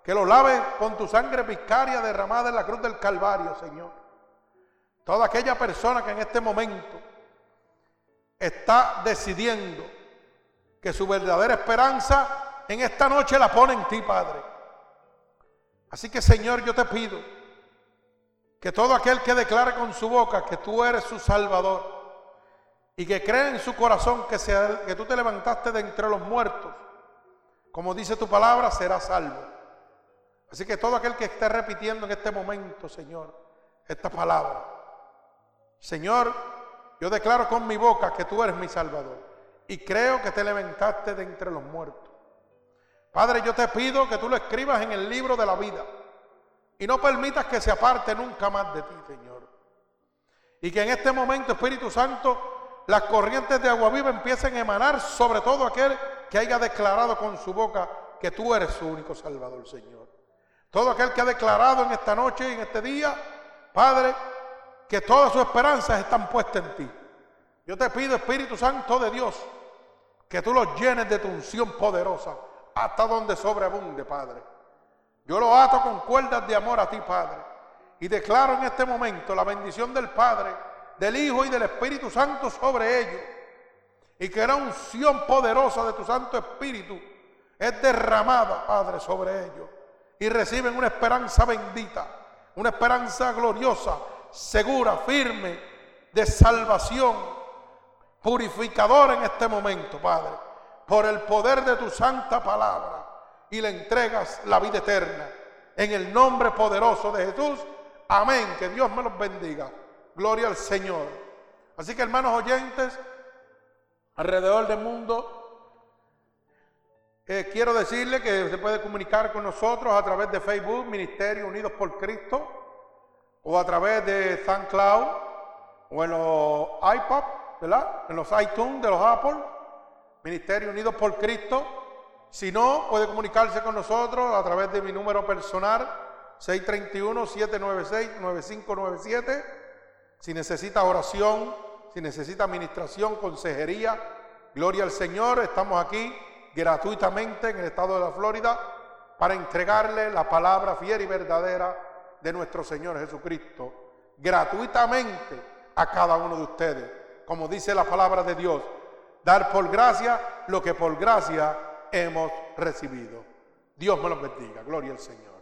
Que lo lave con tu sangre vicaria derramada en la cruz del Calvario, Señor. Toda aquella persona que en este momento está decidiendo que su verdadera esperanza en esta noche la pone en ti, Padre. Así que, Señor, yo te pido que todo aquel que declare con su boca que tú eres su Salvador y que cree en su corazón que, que tú te levantaste de entre los muertos, como dice tu palabra, será salvo. Así que todo aquel que esté repitiendo en este momento, Señor, esta palabra, Señor, yo declaro con mi boca que tú eres mi Salvador y creo que te levantaste de entre los muertos. Padre, yo te pido que tú lo escribas en el libro de la vida y no permitas que se aparte nunca más de ti, Señor. Y que en este momento, Espíritu Santo, las corrientes de agua viva empiecen a emanar sobre todo aquel que haya declarado con su boca que tú eres su único Salvador, Señor. Todo aquel que ha declarado en esta noche y en este día, Padre, que todas sus esperanzas están puestas en ti. Yo te pido, Espíritu Santo de Dios, que tú los llenes de tu unción poderosa hasta donde sobreabunde, Padre. Yo lo ato con cuerdas de amor a ti, Padre. Y declaro en este momento la bendición del Padre, del Hijo y del Espíritu Santo sobre ellos. Y que la unción poderosa de tu Santo Espíritu es derramada, Padre, sobre ellos. Y reciben una esperanza bendita, una esperanza gloriosa, segura, firme, de salvación, purificadora en este momento, Padre. Por el poder de tu santa palabra y le entregas la vida eterna. En el nombre poderoso de Jesús. Amén. Que Dios me los bendiga. Gloria al Señor. Así que hermanos oyentes, alrededor del mundo, eh, quiero decirle que se puede comunicar con nosotros a través de Facebook, Ministerio Unidos por Cristo, o a través de SoundCloud, o en los iPod. En los iTunes de los Apple, Ministerio Unidos por Cristo. Si no, puede comunicarse con nosotros a través de mi número personal, 631-796-9597. Si necesita oración, si necesita administración, consejería, gloria al Señor, estamos aquí gratuitamente en el estado de la Florida para entregarle la palabra fiel y verdadera de nuestro Señor Jesucristo, gratuitamente a cada uno de ustedes. Como dice la palabra de Dios, dar por gracia lo que por gracia hemos recibido. Dios me los bendiga. Gloria al Señor.